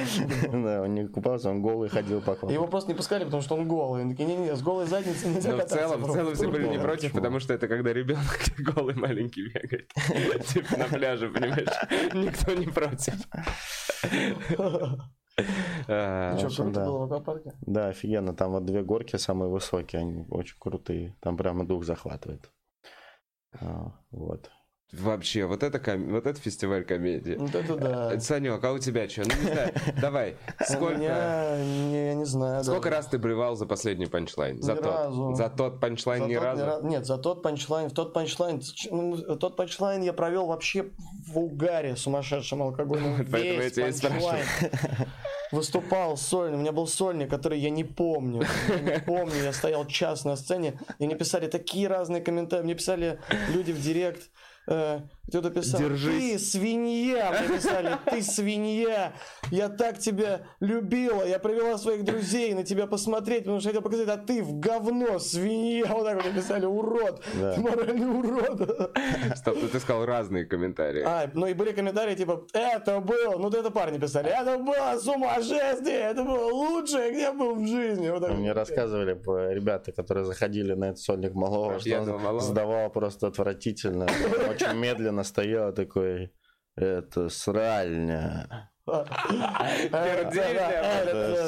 Да, он не купался, он голый ходил по. Его просто не пускали, потому что он голый. Они такие, не-не, с голой задницей нельзя Но в целом, в целом все были не против, потому что это когда ребенок <laughs> голый маленький бегает. <laughs> Типа на пляже, понимаешь? Никто не против. А, Ну что, круто было в аквапарке? Да, офигенно. Там вот две горки самые высокие, они очень крутые. Там прямо дух захватывает. А, Вот. Вообще, вот это, ком- вот это фестиваль комедии. Вот это да. Э, Санек, а у тебя что? Ну, не знаю. Давай. Сколько, меня, не, я не знаю. сколько раз ты блевал за последний панчлайн? За Ни тот. разу. За тот панчлайн За ни тот разу? ра- Нет, за тот панчлайн, в тот панчлайн, ну, тот панчлайн я провел вообще в угаре сумасшедшем алкогольном. Поэтому я тебя и спрашиваю. Выступал сольный, у меня был сольник, который я не помню. Я не помню, я стоял час на сцене, и мне писали такие разные комментарии, мне писали люди в директ, э, кто-то писал, Держись. ты свинья, мне писали, ты свинья, я так тебя любила, я привела своих друзей на тебя посмотреть, потому что хотел показать, а ты в говно, свинья, вот так вот написали, урод, Да. ты моральный урод. Стоп, ну ты сказал разные комментарии. А, ну и были комментарии типа, это был, ну это парни писали, это было сумасшествие, это было лучшее, где я был в жизни. Вот так Мне вот. рассказывали по- ребята, которые заходили на этот сольник Малого, что он Малого. сдавал просто отвратительно. Очень медленно стоял такой, это сральня. Это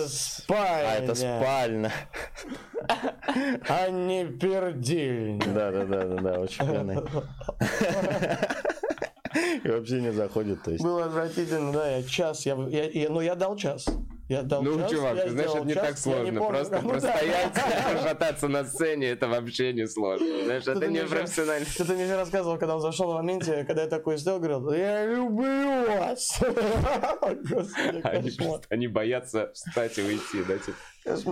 А спальня, это спальня. а не пердильня. Да, да, да, да, да, очень пьяный. И вообще не заходит, то есть. Было отвратительно, да, я час, я, я, я- ну я дал час. Я дал Ну, час, чувак, я ты знаешь, сделал это не час, так сложно. помню, Просто ну да. простоять, пошататься <laughs> <laughs> на сцене, это вообще не сложно. Знаешь, это не профессионально. <laughs> Что-то мне же рассказывал, когда он зашел на моменте, когда я такой стоял, говорил, я люблю вас. Они, боятся встать и уйти, да? типа?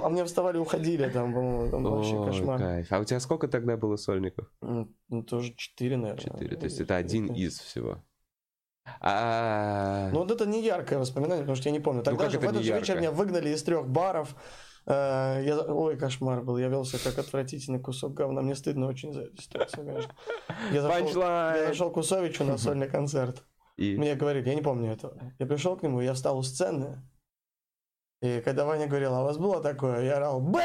А мне вставали, уходили там, по-моему, там вообще кошмар. кайф. А у тебя сколько тогда было сольников? М, Ну, тоже четыре, наверное. Четыре. То есть это один из всего. А Ну, вот это не яркое воспоминание, потому что я не помню. Тогда как же в это этот же вечер меня выгнали из трех баров. Э, Я... Ой, кошмар был. Я велся как отвратительный кусок говна. Мне стыдно очень за эту ситуацию, конечно. Я зашел, я зашел к Усовичу на сольный концерт. И Мне говорили, я не помню этого. Я пришел к нему, я встал у сцены. И когда Ваня говорил, а у вас было такое? Я орал, было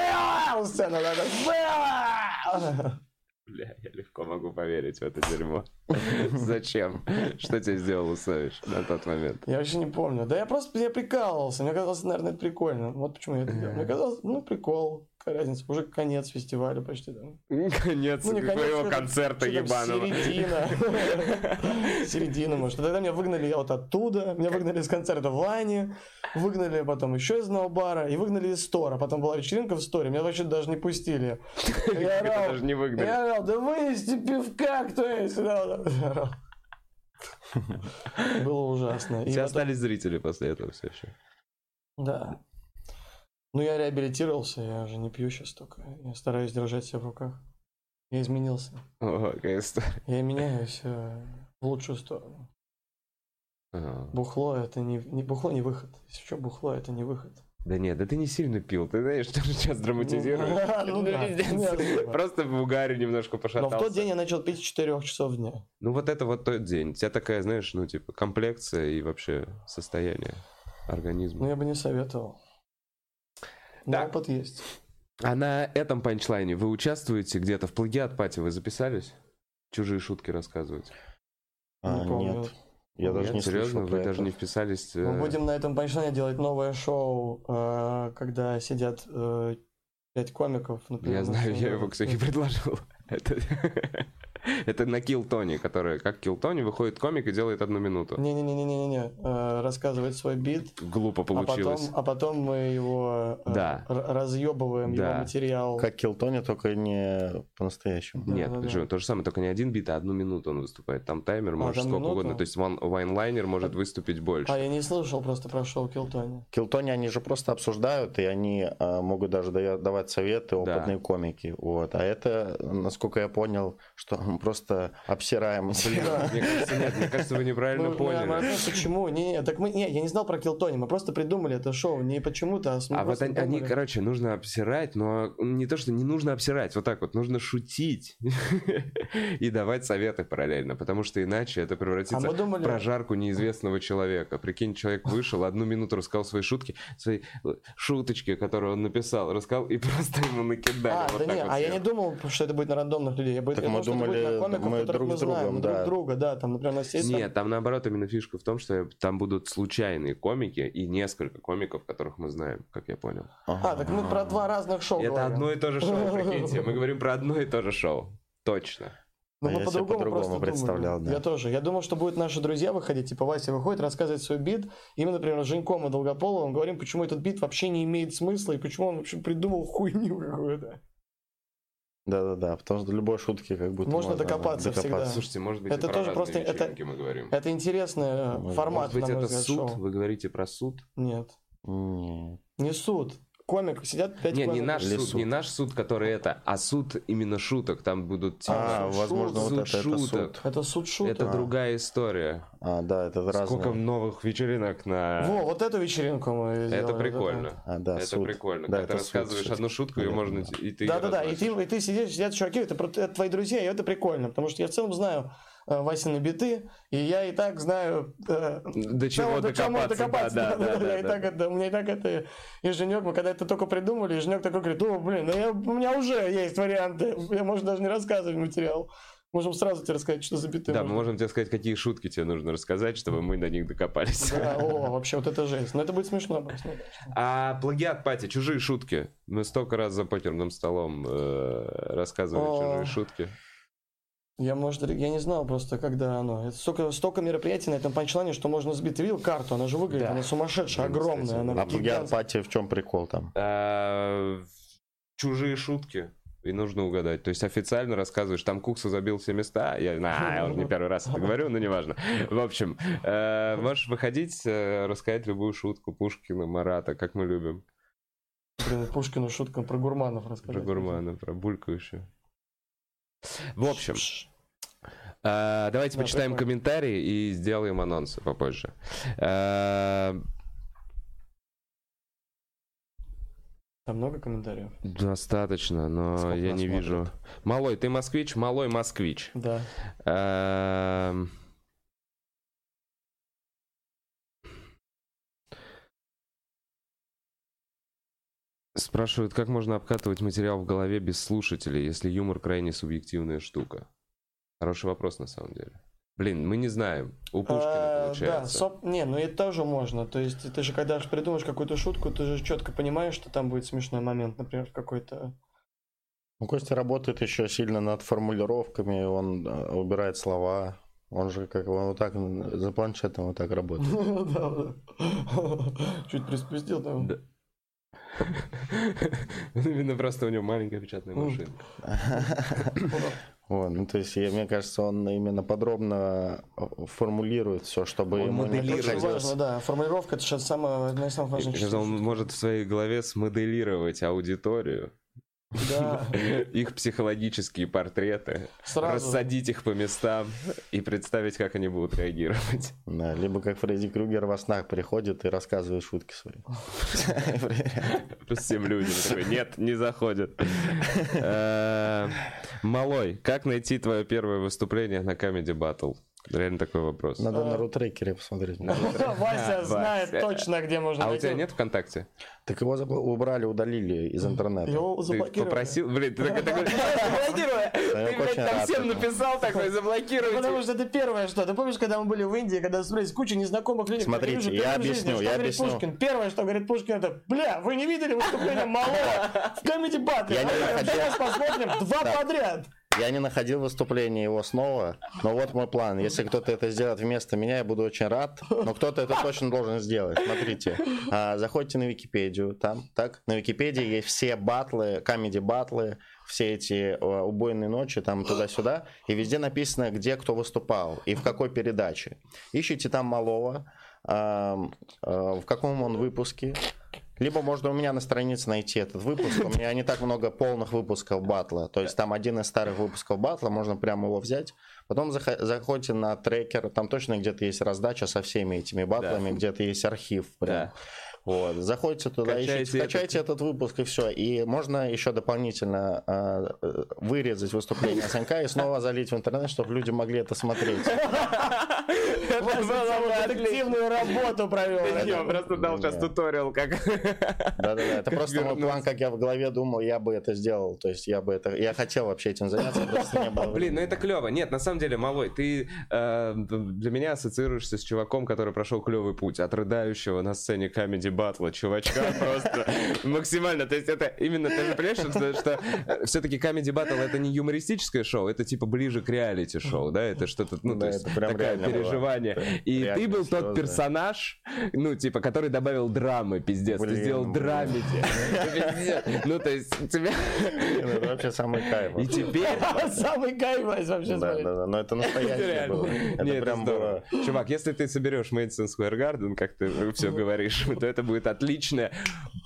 у сцены, было! Бля, я легко могу поверить в это дерьмо. <laughs> Зачем? Что тебе сделал Усович на тот момент? Я вообще не помню. Да я просто я прикалывался. Мне казалось, наверное, это прикольно. Вот почему я это делал. Мне казалось, ну, прикол. Какая разница? Уже конец фестиваля почти. Там. Конец Ну, не конец, твоего концерта ебаного. Середина. <laughs> Середина, может. Тогда меня выгнали я вот оттуда. Меня выгнали с концерта в Лане. Выгнали потом еще из одного бара. И выгнали из стора. Потом была вечеринка в сторе. Меня вообще даже не пустили. <laughs> Я орал. даже не выгнали. Я орал, да вынести пивка, кто есть. Да, да, да. Было ужасно. Все остались зрители после этого все еще. Да. Ну, я реабилитировался, я уже не пью сейчас только. Я стараюсь держать себя в руках. Я изменился. О, какая история. Я меняюсь э, в лучшую сторону. А. Бухло это не, не бухло не выход. Если что, бухло это не выход. Да нет, да ты не сильно пил, ты знаешь, что сейчас драматизируешь. Ну <laughs> Пиздец. нет. Просто в угаре немножко Но в пошатался. тот день я начал пить с 4 часов дня. Ну вот это вот тот день. У тебя такая, знаешь, ну типа комплекция и вообще состояние Ну, организма. я бы не советовал. Но Так. опыт есть. А на этом панчлайне вы участвуете где-то в плагиат пати? Вы записались? Чужие шутки рассказывать? А, Не помню. нет. Я даже Нет, не серьезно, вы про даже это. не вписались. Мы э, будем на этом панчлайне делать новое шоу, э, когда сидят э, пять комиков. например, Я на знаю, я его, кстати, <laughs> предложил. Это, <laughs> <laughs> это на Kill Tony, который, как Kill Tony, выходит комик и делает одну минуту. Не-не-не-не-не. э, Рассказывает свой бит. Глупо А потом, получилось. а потом мы его э, Да. разъебываем, Да. его материал. Как Килтони, только не по-настоящему. Да, Нет, да, да. почему? то же самое, только не один бит, а одну минуту он выступает. Там таймер, может там сколько минуту? угодно. То есть ван- вайнлайнер может выступить больше. А я не слышал просто про шоу Килтони. Килтони, они же просто обсуждают, и они а, могут даже давать советы, опытные комики. Вот. А это, насколько я понял, что мы просто обсираем Блин, мне кажется, нет, мне кажется, вы неправильно Ну, поняли. вопрос, почему? Не, не, так мы, не, я не знал про Килтони, мы просто придумали это шоу, не почему-то, а, А вот они, они, короче, нужно обсирать, но не то, что не нужно обсирать, вот так вот, нужно шутить <laughs> и давать советы параллельно, потому что иначе это А превратится мы думали, в прожарку неизвестного человека. Прикинь, человек вышел, одну минуту рассказал свои шутки, свои э, шуточки, которые он написал, рассказал, и <laughs> просто ему накидали. а, вот да так не, вот а я не думал, что это будет на рандомных людей. Я, бы- Так я мы думал, думали, на комиков, мы которых друг мы с знаем, другом, на да. друг друга, да, там, например, есть там- Нет, там наоборот именно фишка в том, что там будут случайные комики и несколько комиков, которых мы знаем, как я понял. А, так мы про два разных шоу Это говорим. одно и то же шоу, прикиньте. Мы <laughs> говорим про одно и то же шоу. Точно. Ну, А мы по-другому по-другому просто представлял, думали. да. Я тоже. Я думал, что будут наши друзья выходить, типа Вася выходит, рассказывает свой бит. И мы, например, с Женьком и Долгополовым говорим, почему этот бит вообще не имеет смысла и почему он вообще придумал хуйню какую-то. Да-да-да, потому что любой шутки как будто Можно докопаться всегда. Слушайте, может быть, Это про тоже просто- это- мы говорим. Это интересный э, Может формат, Может быть, на мой это взгляд, суд? шоу. Вы говорите про суд? Нет. Нет. Не суд. Комик. Сидят пять Нет, не наш Или суд, суд? не наш суд, который это, а суд именно шуток. Там будут типа, А, суд, возможно, суд вот это, это шуток. суд. Это суд шуток. это другая история. А, да, это разное. Сколько новых вечеринок на... Во, вот эту вечеринку мы это сделали, прикольно. А, да, это суд. прикольно. Да, Когда ты это суд, рассказываешь суд. одну шутку, ее Понятно, можно... да. И ты Да, да, да. И ты, и ты сидишь, сидят чуваки, это, это твои друзья, и это прикольно, потому что я в целом знаю Васины биты, и я и так знаю э, До чего целом, до чему докопаться. докопаться. Да, <laughs> да, да, Я и да, так да. это, у меня и так это, и Женек, мы когда это только придумали, и Женек такой говорит, о, блин, да я, у меня уже есть варианты, <laughs> я, может, даже не рассказывать материал. Можем сразу тебе рассказать, что за биты. Да, мы можно. можем тебе сказать, какие шутки тебе нужно рассказать, чтобы мы до них докопались. Да, о, <laughs> вообще, вот это жесть. Но это будет смешно. будет смешно. А плагиат, Пати, чужие шутки. Мы столько раз за покерным столом э, рассказывали О. чужие шутки. Я, может, я не знал просто, когда оно. Это столько, столько мероприятий на этом панчлайне, что можно сбить. Ты видел карту? Она же выглядит, Да. она сумасшедшая, огромная. Она А гигантская. в чем прикол там? А, чужие шутки. И нужно угадать. То есть официально рассказываешь, там Кукса забил все места. Я, на, я уже не первый раз это говорю, но неважно. В общем, э, можешь выходить, э, рассказать любую шутку Пушкина, Марата, как мы любим. Блин, Пушкину шутка про гурманов рассказать. Про гурмана, про булькающую. В общем, э, давайте Да, почитаем прикольно. комментарии и сделаем анонсы попозже. Э, Там много комментариев? Достаточно, но Сколько я не вижу. смотрит? Малой, ты москвич? Малой москвич. Да. Эм, Спрашивают, как можно обкатывать материал в голове без слушателей, если юмор крайне субъективная штука? Хороший вопрос на самом деле. Блин, мы не знаем. У Пушкина А, получается. Да, соп- не, ну это тоже можно. То есть ты же когда придумаешь какую-то шутку, ты же четко понимаешь, что там будет смешной момент, например, какой-то. Ну, Костя работает еще сильно над формулировками, он э, убирает слова. Он же как он вот так за планшетом вот так работает. <laughs> <laughs> Чуть приспустил там. Да. Именно просто у него маленькая печатная Мгм. машина. Вот, ну то есть, я- мне кажется, он именно подробно э, формулирует все, чтобы Он ему не моделирует. Очень приходилось- важно, да. Формулировка это сейчас самое, одна из самых важных он может в своей голове смоделировать аудиторию, Да, <laughs> их психологические портреты, сразу. рассадить их по местам и представить, как они будут реагировать. Да, либо как Фредди Крюгер во снах приходит и рассказывает шутки свои. Всем людям. Такой, Нет, не заходит. Э, Малой, как найти твое первое выступление на Comedy Battle? Реально такой вопрос. Надо на рутрекере посмотреть. <laughs> Вася А, знает точно, где можно А у тебя нет ВКонтакте? Так его убрали, удалили из интернета. Его Ты заблокировали. попросил? Блин, ты такой... такой, <laughs> Заблокируй! я Ты, блядь, там всем написал такой, Потому заблокируйте. что это первое, что. Ты помнишь, когда мы были в Индии, когда смотрели куча незнакомых людей? Смотрите, я объясню, я объясню. Пушкин? Первое, что говорит Пушкин, это, бля, вы не видели выступление Малого в Comedy Battle? Я не находил. Сейчас посмотрим два подряд. Я не находил выступление его снова, но вот мой план. Если кто-то это сделает вместо меня, я буду очень рад, но кто-то это точно должен сделать. Смотрите, а, заходите на Википедию, там, так, на Википедии есть все батлы, камеди батлы, все эти э, убойные ночи, там туда-сюда, и везде написано, где кто выступал и в какой передаче. Ищите там Малого, э, в каком он выпуске, либо можно у меня на странице найти этот выпуск. У меня не так много полных выпусков батла. То есть там один из старых выпусков батла, можно прямо его взять. Потом захо- заходите на трекер, там точно где-то есть раздача со всеми этими батлами, где-то есть архив. Прям. Да. Вот. Заходите туда, Качайте ищите, скачайте этот... выпуск и все. И можно еще дополнительно э, вырезать выступление Санька и снова залить в интернет, чтобы люди могли это смотреть. Детективную работу провел. Я просто дал сейчас туториал, как... Да-да-да, это просто мой план, как я в голове думал, я бы это сделал. То есть я бы это, я хотел вообще этим заняться, просто не было. Блин, ну это клево. Нет, на самом деле, малой, ты э, для меня ассоциируешься с чуваком, который прошел клевый путь от рыдающего на сцене камеди батла чувачка <laughs> просто максимально. То есть это именно, ты же понимаешь, что, что все-таки камеди батл это не юмористическое шоу, это типа ближе к реалити шоу, да? Это что-то, ну, то Да, есть это прям такое было. переживание. Прям И ты реально был тот персонаж, ну, типа, который добавил драмы, пиздец. Ты Блин, сделал блин. драмеди. <laughs> Ну, то есть тебя... Ну, Это вообще самый кайф. И теперь... <laughs> Самый кайф вообще Да, да, да, но это настоящее было. Это прям было. Чувак, если ты соберешь Madison Square Garden, как ты все говоришь, то это будет отличная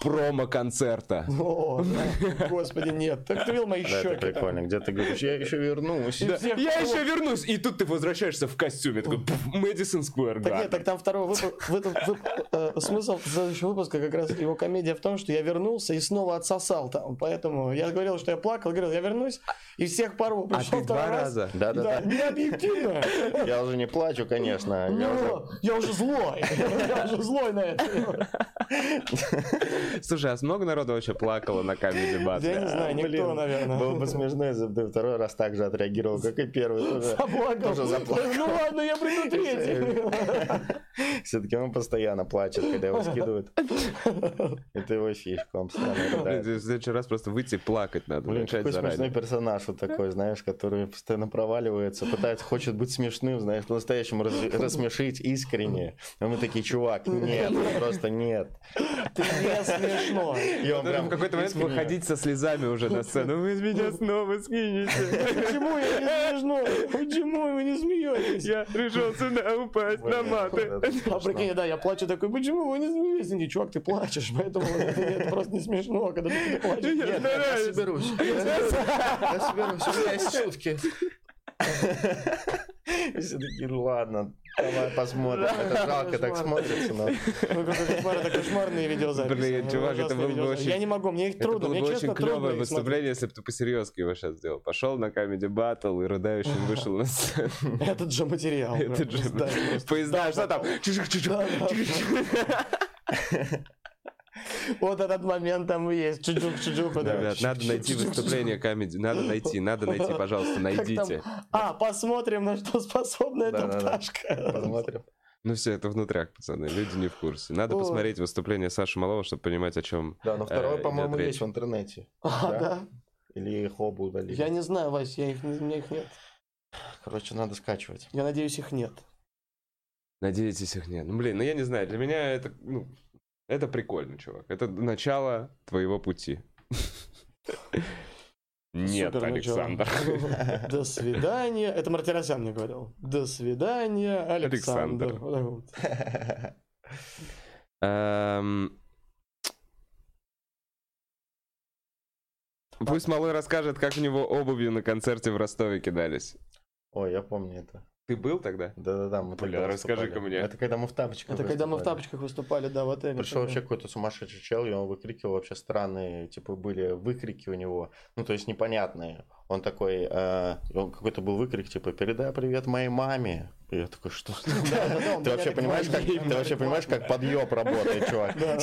промо-концерта. О, да. Господи, нет. Так ты видел мои Да, щеки? это прикольно. Где ты говоришь, я еще вернусь. Я еще вернусь, и тут ты возвращаешься в костюме, такой Madison Square Так нет, так там второй выпуск, в этом вып- э, смысл следующего выпуска как раз его комедия в том, что я вернулся и снова отсосал там, поэтому я говорил, что я плакал, говорил, я вернусь, и всех порву. А ты два раз. раза? Да, да, Да, не объективно. Я уже не плачу, конечно. Я я уже злой. Я уже злой на это. Слушай, а много народу вообще плакало на Comedy Я не Battle? знаю, никто, наверное. Было бы смешно, если бы ты второй раз так же отреагировал, как и первый. Тоже, Заплакал. тоже заплакал. Ну ладно, я приду третий. Все-таки он постоянно плачет, когда его скидывают. Это его фишка, он постоянно рыдает. В следующий раз просто выйти плакать надо, Блин, какой смешной персонаж вот такой, знаешь, который постоянно проваливается, пытается, хочет быть смешным, знаешь, по-настоящему <laughs> рассмешить искренне. А мы такие, чувак, нет, просто нет. Ты не смешно. И он прям в какой-то момент выходить со слезами уже на сцену. Вы меня снова скинете. Почему я не смешно? Почему вы не смеетесь? Я решил сюда упасть на маты. Это А смешно. прикинь, да, я плачу такой, почему вы не смеетесь? Не, чувак, ты плачешь, поэтому это, просто не смешно, когда ты не плачешь. Я Нет, я стараюсь. соберусь. Я соберусь, у меня есть шутки. И Все такие, «Ну ладно, давай посмотрим. Это жалко так смотрится, но... Кошмар, это кошмарные видеозаписи. Блин, чувак, это было бы очень- Я не могу, мне их Это трудно, было мне бы очень клевое выступление, если бы ты по-серьезки его сейчас сделал. Пошел на Comedy Battle и рыдающим вышел на сцену. <laughs> Этот же материал. Это же поезда, что там? <laughs> <laughs> Вот этот момент там и есть. Чуджук, чуджук. Ребят, надо найти выступление комедии. Надо найти, надо найти, пожалуйста, найдите. А, посмотрим, на что способна эта пташка. Посмотрим. Ну все, это внутрях, пацаны, люди не в курсе. Надо Ой. посмотреть выступление Саши Малова, чтобы понимать, о чем... Да, но Э, второй, идет по-моему, есть в интернете. А, Да? да? Или их оба удалили. Я не знаю, Вась, я их, у меня их нет. Короче, надо скачивать. Я надеюсь, их нет. Надеетесь, их нет. Ну, блин, ну я не знаю, для меня это, ну, это прикольно, чувак. Это начало твоего пути. <laughs> Нет, Супер начало. Александр. <laughs> До свидания. Это Мартиросян мне говорил. До свидания, Александр. <laughs> Эм, Пусть малой расскажет, как в него обувью на концерте в Ростове кидались. Ой, я помню это. Ты был тогда? Да-да-да, мы Бля, тогда расскажи-ка выступали. мне. Это когда мы в тапочках Это когда мы в выступали. тапочках выступали, да, в отеле. Пришел тогда. вообще какой-то сумасшедший чел, и он выкрикивал вообще странные, типа были выкрики у него, ну то есть непонятные. Он такой, э, он какой-то был выкрик, типа, передай привет моей маме. И я такой, что? <laughs> Ты вообще понимаешь, как, ты вообще понимаешь, как подъеб работает, чувак? Да.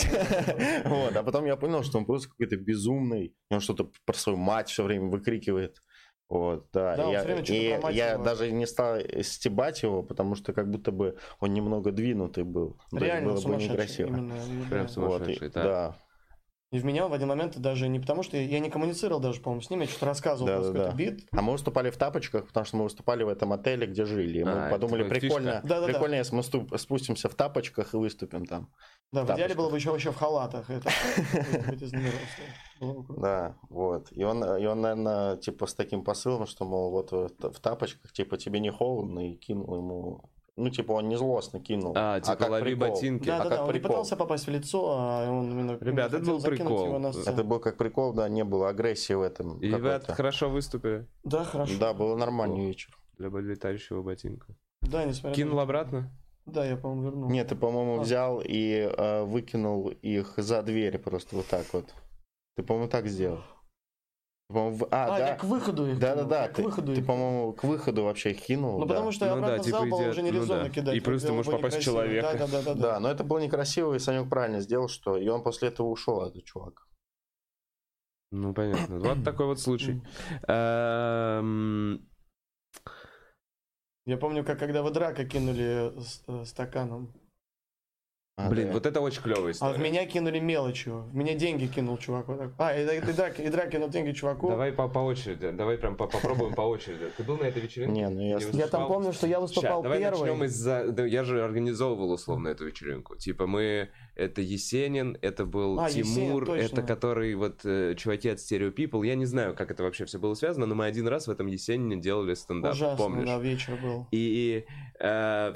<laughs> Вот, а потом я понял, что он просто какой-то безумный, он что-то про свою мать все время выкрикивает. Вот, да. Да, я, и я его. даже не стал стебать его, потому что как будто бы он немного двинутый был. Реально было бы некрасиво. именно, и, Прям да. сумасшедший. Вот, и- да. да. И в меня в один момент даже не потому, что я, не коммуницировал даже, по-моему, с ними, я что-то рассказывал Да, просто да, какой-то бит. А мы выступали в тапочках, потому что мы выступали в этом отеле, где жили. И мы А, подумали, прикольно, фишка. Да-да-да. прикольно, если мы ступ- спустимся в тапочках и выступим там. Да, в тапочках. идеале было бы еще вообще в халатах. Это было. Да, вот. И он, и он, наверное, типа с таким посылом, что, мол, вот в тапочках, типа, тебе не холодно, и кинул ему... Ну, типа, он не злостно кинул. А, типа, как лови прикол. ботинки. Да, А да, как да, он не прикол. пытался попасть в лицо, а он именно Ребят, это был прикол. его на сцену. Это был как прикол, да, не было агрессии в этом. И какой-то. хорошо выступили Да, хорошо. Да, был нормальный вечер. для летающего ботинка. Да, несмотря Кинул на... обратно? Да, я, по-моему, вернул. Нет, ты, по-моему, А. взял и э, выкинул их за дверь просто вот так вот. Ты, по-моему, так сделал. В- А, А, да. я к выходу их кинул, Да-да-да, я к ты, выходу ты, их по-моему, к выходу вообще их кинул. Ну, да. потому что Ну обратно да, в зал типа, было идет, уже ну нерезонно да. кидать. И плюс ты можешь попасть в человека. Да, да, да, да. Да, но это было некрасиво, и Санек правильно сделал, что и он после этого ушел, этот чувак. Ну, понятно. Вот <coughs> такой вот случай. Эм, Я помню, как когда вы драка кинули с- э, стаканом. А, Блин, да. вот это очень клевая А в история. меня кинули мелочью. В меня деньги кинул чувак. Вот так. А, и, и, и, драка, и драка кинул деньги чуваку. Давай по, по очереди, давай прям по- попробуем по очереди. Ты был на этой вечеринке? Не, ну я... Не? Я там помню, что я выступал давай первый. начнем из-за... я же организовывал условно эту вечеринку. Типа мы... Это Есенин, это был А, Есенин, Тимур, точно. это который вот э, чуваки от Stereo People. Я не знаю, как это вообще все было связано, но мы один раз в этом Есенине делали стендап, Ужасно, помнишь? да, вечер был. И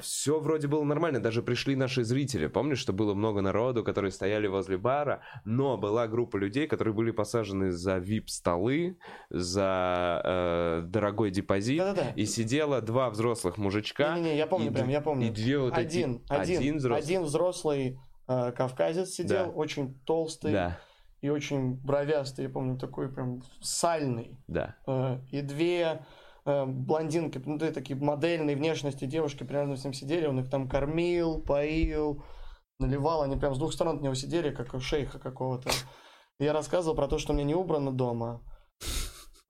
все вроде было нормально, даже пришли наши зрители. Помнишь, что было много народу, которые стояли возле бара, но была группа людей, которые были посажены за вип-столы, за э, дорогой депозит, Да-да-да. и сидело два взрослых мужичка. Не-не-не, я помню и прям, я помню. И две вот один, эти... один, один взрослый. один взрослый э, кавказец сидел, Да. очень толстый Да, и очень бровястый, я помню, такой прям сальный. да. Э, и две э, блондинки, ну, да, такие модельные внешности девушки примерно с ним сидели, он их там кормил, поил, наливал, они прям с двух сторон от него сидели, как у шейха какого-то. Я рассказывал про то, что у меня не убрано дома.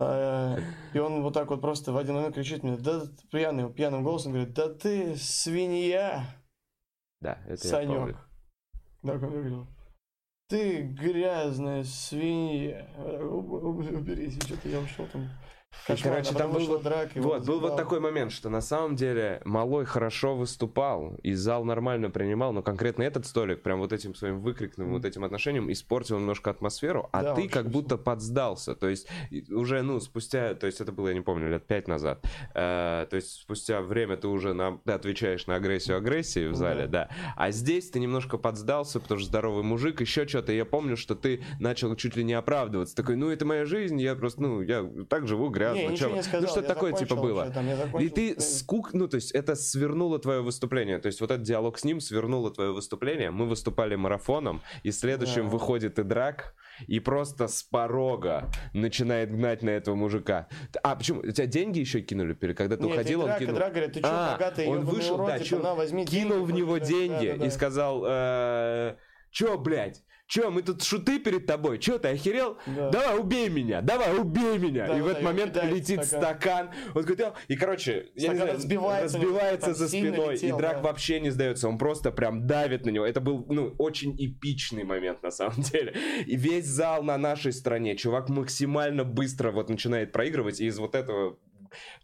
И он вот так вот просто в один момент кричит мне, да, пьяным, пьяным голосом говорит, да ты свинья, Да, это я Санек. помню. Так он говорил. Ты грязная свинья. Уб- уб- Уберись, что-то я ушел там. Кошмар, короче, а там был вот, драка, его вот, был вот такой момент, что на самом деле Малой хорошо выступал, и зал нормально принимал, но конкретно этот столик прям вот этим своим выкрикным, вот этим отношением испортил немножко атмосферу, а Да, ты как будто подсдался, то есть уже, ну, спустя, то есть это было, я не помню, лет пять назад, э, то есть спустя время ты уже на, ты отвечаешь на агрессию агрессии в зале, да. а здесь ты немножко подсдался, потому что здоровый мужик, еще что-то, я помню, что ты начал чуть ли не оправдываться, такой, ну, это моя жизнь, я просто, ну, я так живу грязно, Не, чё ничего вы?» не сказал, ну, что такое, типа, закончил было. уже там, я И закончил ты скук, ну, то есть это свернуло твое выступление. То есть вот этот диалог с ним свернуло твое выступление. Мы выступали марафоном, и следующим Да. выходит и драк, и просто с порога начинает гнать на этого мужика. А, почему? У тебя деньги еще кинули, перед- когда ты Нет, уходил, он драка, кинул? драка говорит, ты чё, А, богатый, он вышел, урод, да, типа, на, возьми кинул в деньги, него да, деньги да, да. и сказал, э, чё, блядь, Че, мы тут шуты перед тобой? Че, ты охерел? Да. Давай, убей меня, давай, убей меня. Да, и в да, этот и момент летит стакан. стакан. Он говорит, и, короче, я не знаю, разбивается, разбивается за спиной. летел, и драк да. вообще не сдается. Он просто прям давит на него. Это был, ну, очень эпичный момент, на самом деле. И весь зал на нашей стороне. Чувак максимально быстро вот начинает проигрывать. И из вот этого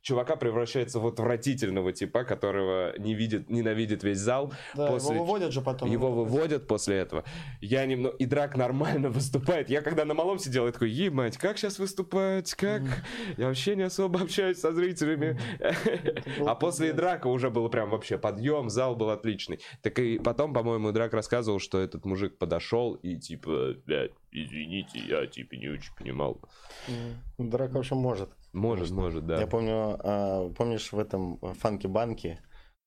чувака превращается в отвратительного типа, которого не видит, ненавидит весь зал. Да, после- его выводят же потом. Его выводят после этого. Я немного... И Драк нормально <laughs> выступает. Я когда на малом сидел, я такой, ебать, как сейчас выступать? Как? Я вообще не особо общаюсь со зрителями. <laughs> было А после. Драка уже был прям вообще подъем, зал был отличный. Так и потом, по-моему, Драк рассказывал, что этот мужик подошел и типа, блядь, извините, я типа не очень понимал. Ну, Драк вообще может. Может, может, да. Я помню, а, помнишь, в этом фанки-банке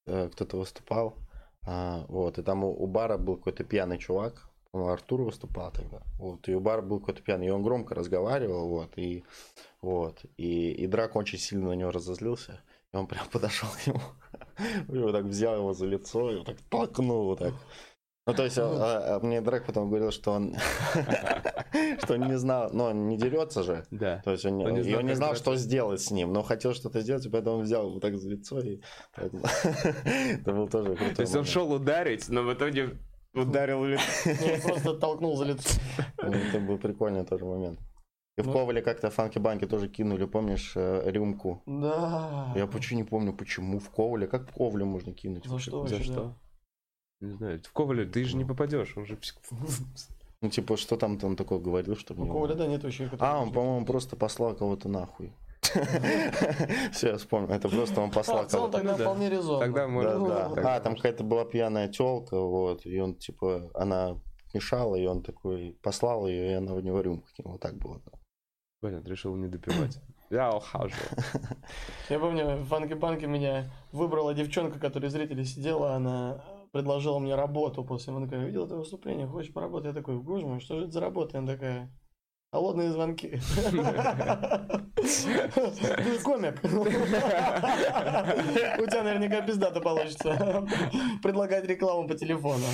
э, кто-то выступал, а, вот, и там у, у бара был какой-то пьяный чувак, по-моему, Артур выступал тогда, вот, и у бара был какой-то пьяный, и он громко разговаривал, вот, и, вот, и, и Драк очень сильно на него разозлился, и он прям <laughs> подошел к нему, <laughs> и вот так взял его за лицо, и вот так толкнул вот так. Ну, то есть, а, а мне Драк потом говорил, что он, <laughs> что он не знал, но он не дерется же, Да. то есть он, Он не и знал, он не как знал, драться. что сделать с ним, но хотел что-то сделать, и поэтому он взял вот так за лицо, и поэтому- <laughs> это был тоже крутой То есть он шел ударить, но в итоге ударил лицо. <laughs> Просто толкнул за лицо. Это был прикольный тоже момент. И в Ну. Ковале как-то фанки-банки тоже кинули, помнишь, э, рюмку. Да. Я почему не помню, почему в Ковале. Как в Ковале можно кинуть? За что За что? Не знаю, в Ковале ты же не попадешь, он же... <laughs> Ну, типа, что там он такое говорил, что У Коваля, да, нет вообще. А, он, по-моему, просто послал кого-то нахуй. <laughs> Все, я вспомнил. Это просто он послал кого-то. тогда Ну да. вполне резонно. Тогда можно... А, там какая-то была пьяная телка, вот, и он, типа, она мешала, и он такой послал ее, и она в него рюмку кинула. Вот так было. Понятно, решил не допивать. <laughs> Я ухаживал. Я помню, в фанки-банке меня выбрала девчонка, которая зрители сидела, она предложила мне работу после. Она такая, видел это выступление, хочешь поработать? Я такой, боже мой, что же это за работа? Она такая, холодные звонки. Ты комик. У тебя наверняка пиздато получится. Предлагать рекламу по телефону.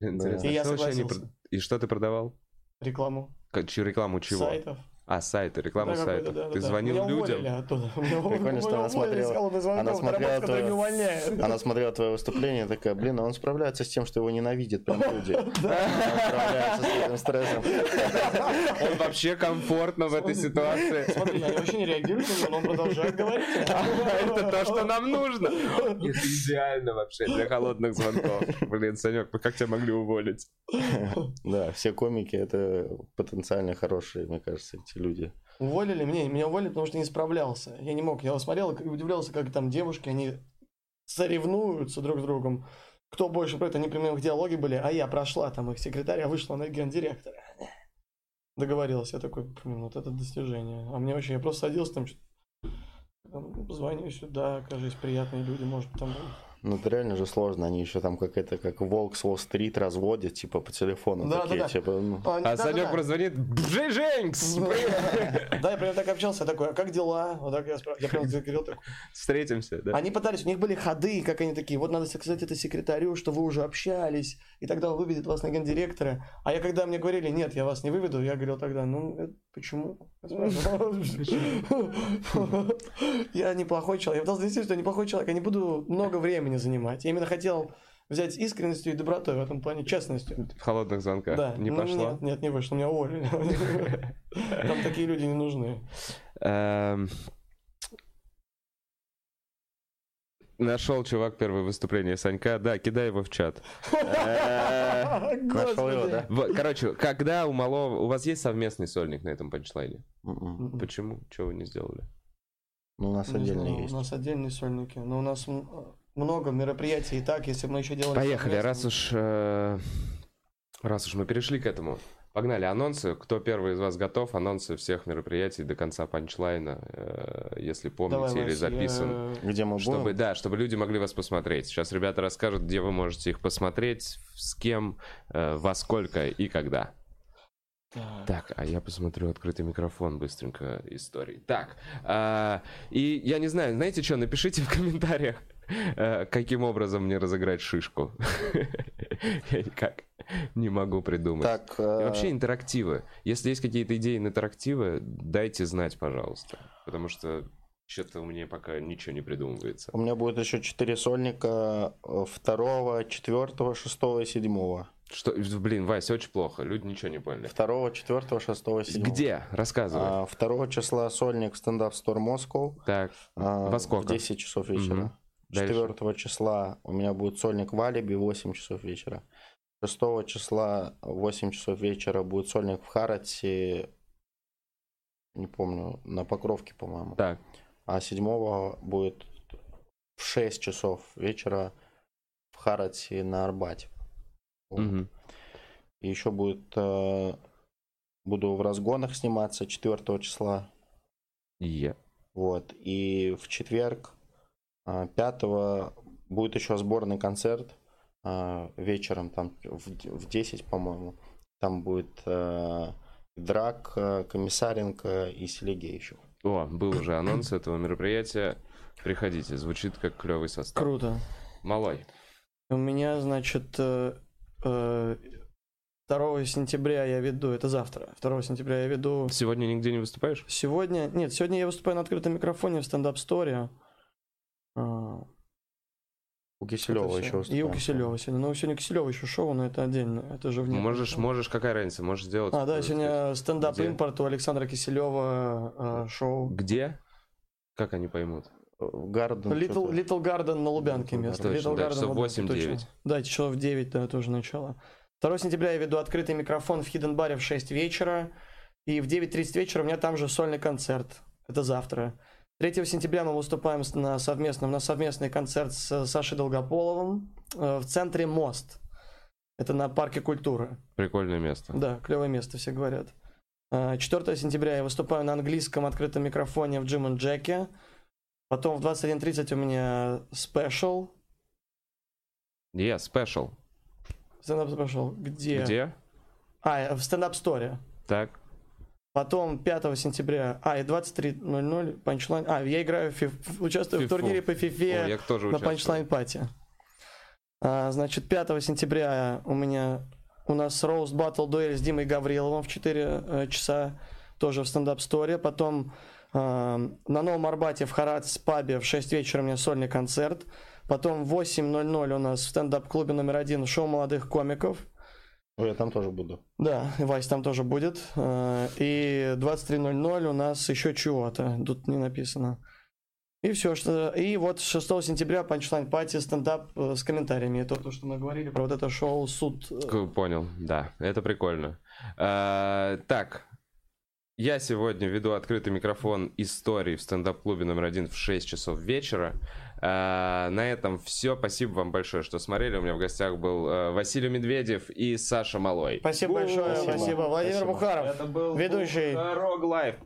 И я согласился. И что ты продавал? Рекламу рекламу чего? сайтов. А, сайты, рекламу Да, сайтов. да, да, Ты да. звонил Меня людям? Прикольно, что она смотрела- она смотрела увольняет. Она смотрела твое выступление и такая, блин, а он справляется с тем, что его ненавидят прям люди. <laughs> Он справляется с этим стрессом. <laughs> Он вообще комфортно в этой ситуации. Смотри, они вообще не реагируют но он продолжает говорить. <laughs> Это то, что нам нужно. Это идеально вообще для холодных звонков. Блин, Санек, как тебя могли уволить? Да, все комики это потенциально хорошие, мне кажется, эти люди. Уволили меня, меня уволили, потому что не справлялся. Я не мог, я смотрел и удивлялся, как там девушки, они соревнуются друг с другом. Кто больше про это, они прямо в диалоге были, а я прошла, там их секретарь, а вышла на гендиректора. Договорилась, я такой, блин, вот это достижение. А мне вообще, я просто садился там, там, звоню сюда, кажись, приятные люди, может, там... Ну, это реально же сложно. Они еще там как это, как волк с Уолл-стрит разводят, типа, по телефону. Да, такие, да, да. типа, ну, А, А. Санек прозвонит, Жень, Женькс, <laughs> Да, я прям так общался, я такой, а как дела? Вот так я спрашиваю. Я прям говорил такой. встретимся, да? Они пытались, у них были ходы, как они такие, вот надо сказать это секретарю, что вы уже общались, и тогда он выведет вас на гендиректора. А я когда мне говорили, нет, я вас не выведу, я говорил тогда, ну, это почему? <laughs> <laughs> Я неплохой человек. Я пытался донести, что я неплохой человек, я не буду много времени занимать. Я именно хотел взять искренностью и добротой в этом плане, честностью. В холодных звонках. Да, Не ну, пошло? Нет, нет, не вышло, меня уволили. <laughs> Там такие люди не нужны. Эм, Нашел чувак первое выступление Санька. Да, кидай его в чат. <laughs> Э, Нашел его, Господи. да? Короче, когда у малого... У вас есть совместный сольник на этом панчлайне? М-м. Мгм. Почему? Чего вы не сделали? Ну, у нас Не отдельно знаю, есть. У нас отдельные сольники. Но у нас много мероприятий и так, если бы мы еще делали... Поехали, раз уж... э, Раз уж мы перешли к этому. Погнали, анонсы. Кто первый из вас готов? Анонсы всех мероприятий до конца панчлайна, э, если помните Давай, или записан. я- Где мы Чтобы, будем? да, чтобы люди могли вас посмотреть. Сейчас ребята расскажут, где вы можете их посмотреть, с кем, э, во сколько и когда. Так. Так, а я посмотрю открытый микрофон быстренько истории. Так, а, и я не знаю, знаете что, напишите в комментариях, э, каким образом мне разыграть шишку. <laughs> Я никак. Не могу придумать. Так, И э, вообще интерактивы. Если есть какие-то идеи на интерактивы, дайте знать, пожалуйста. Потому что что-то у меня пока ничего не придумывается. у меня будет еще четыре сольника э, второго, четвертого, шестого и седьмого. Что, блин, Вася, очень плохо. Люди ничего не поняли. Второго, четвертого, шестого и седьмого. Где? Рассказывай. А, Второго числа сольник стендап Store Moscow. Так, а, Во сколько? В 10 часов вечера. Дальше. Четвертого числа у меня будет сольник в Алиби в 8 часов вечера. Шестого числа в 8 часов вечера будет сольник в Харате, не помню, на Покровке, по-моему. так. А седьмого будет в 6 часов вечера в Харате на Арбате. Вот. Мгм. И еще будет... э, буду в разгонах сниматься 4 числа. Е. Вот. И в четверг, а, 5 будет еще сборный концерт а, вечером, там в в 10, по-моему. Там будет э, Драк, э, Комиссаренко и Селегей еще. О, был уже анонс этого мероприятия. Приходите, звучит как клевый состав. Круто. Малой. У меня, значит, э, э, 2 сентября я веду, это завтра, 2 сентября я веду Сегодня нигде не выступаешь? Сегодня, нет, сегодня я выступаю на открытом микрофоне в стендап-сторе. А, У Киселева еще И у. Киселева сегодня. Ну, сегодня Киселева еще шоу, но это отдельно. Это же вне. Можешь, можешь, какая разница, можешь сделать. А, да, э, сегодня стендап импорт у Александра Киселева а, шоу. Где? Как они поймут? Гарден. Little. Little Garden на Лубянке Little место. Garden. Точно, Little да, Garden часов на Лубянке, 8-9. точно. Да, часов 9, да, тоже начало. 2 сентября я веду открытый микрофон в Hidden Баре в 6 вечера. И в 9.30 вечера у меня там же сольный концерт. Это завтра. 3 сентября мы выступаем на совместном, на совместный концерт с Сашей Долгополовым э, в центре Мост. Это на парке культуры. Прикольное место. Да, клевое место, все говорят. А, 4 сентября я выступаю на английском открытом микрофоне в Джим и Джеке. Потом в 21.30 у меня special. Я, special. Стендап special. Где? Где? А, в стендап-сторе. Так. Потом 5 сентября, а, и 23.00 панчлайн. А, я играю, в фиф- участвую Фифу. в турнире по О, фифе тоже на Punchline Party. А, значит, 5 сентября у меня у нас roast battle дуэль с Димой Гавриловым в 4 э, часа, тоже в стендап-сторе. Потом на Новом Арбате в Harat's пабе в 6 вечера у меня сольный концерт. Потом в 8.00 у нас в стендап-клубе номер один шоу молодых комиков. Я там тоже буду. Да, и Вась там тоже будет. А, И 23.00 у нас еще чего-то. Тут не написано. И все, что... И вот 6 сентября Punchline Party стендап э, с комментариями. Это то, что мы говорили про вот это шоу «Суд». э, Понял, да, это прикольно. А, так, я сегодня веду открытый микрофон истории в стендап-клубе номер один в 6 часов вечера. А, на этом все. Спасибо вам большое, что смотрели. У меня в гостях был э, Василий Медведев и Саша Малой. Спасибо большое, Спасибо. спасибо. Владимир Спасибо. Бухаров, Это был ведущий. Рог Live.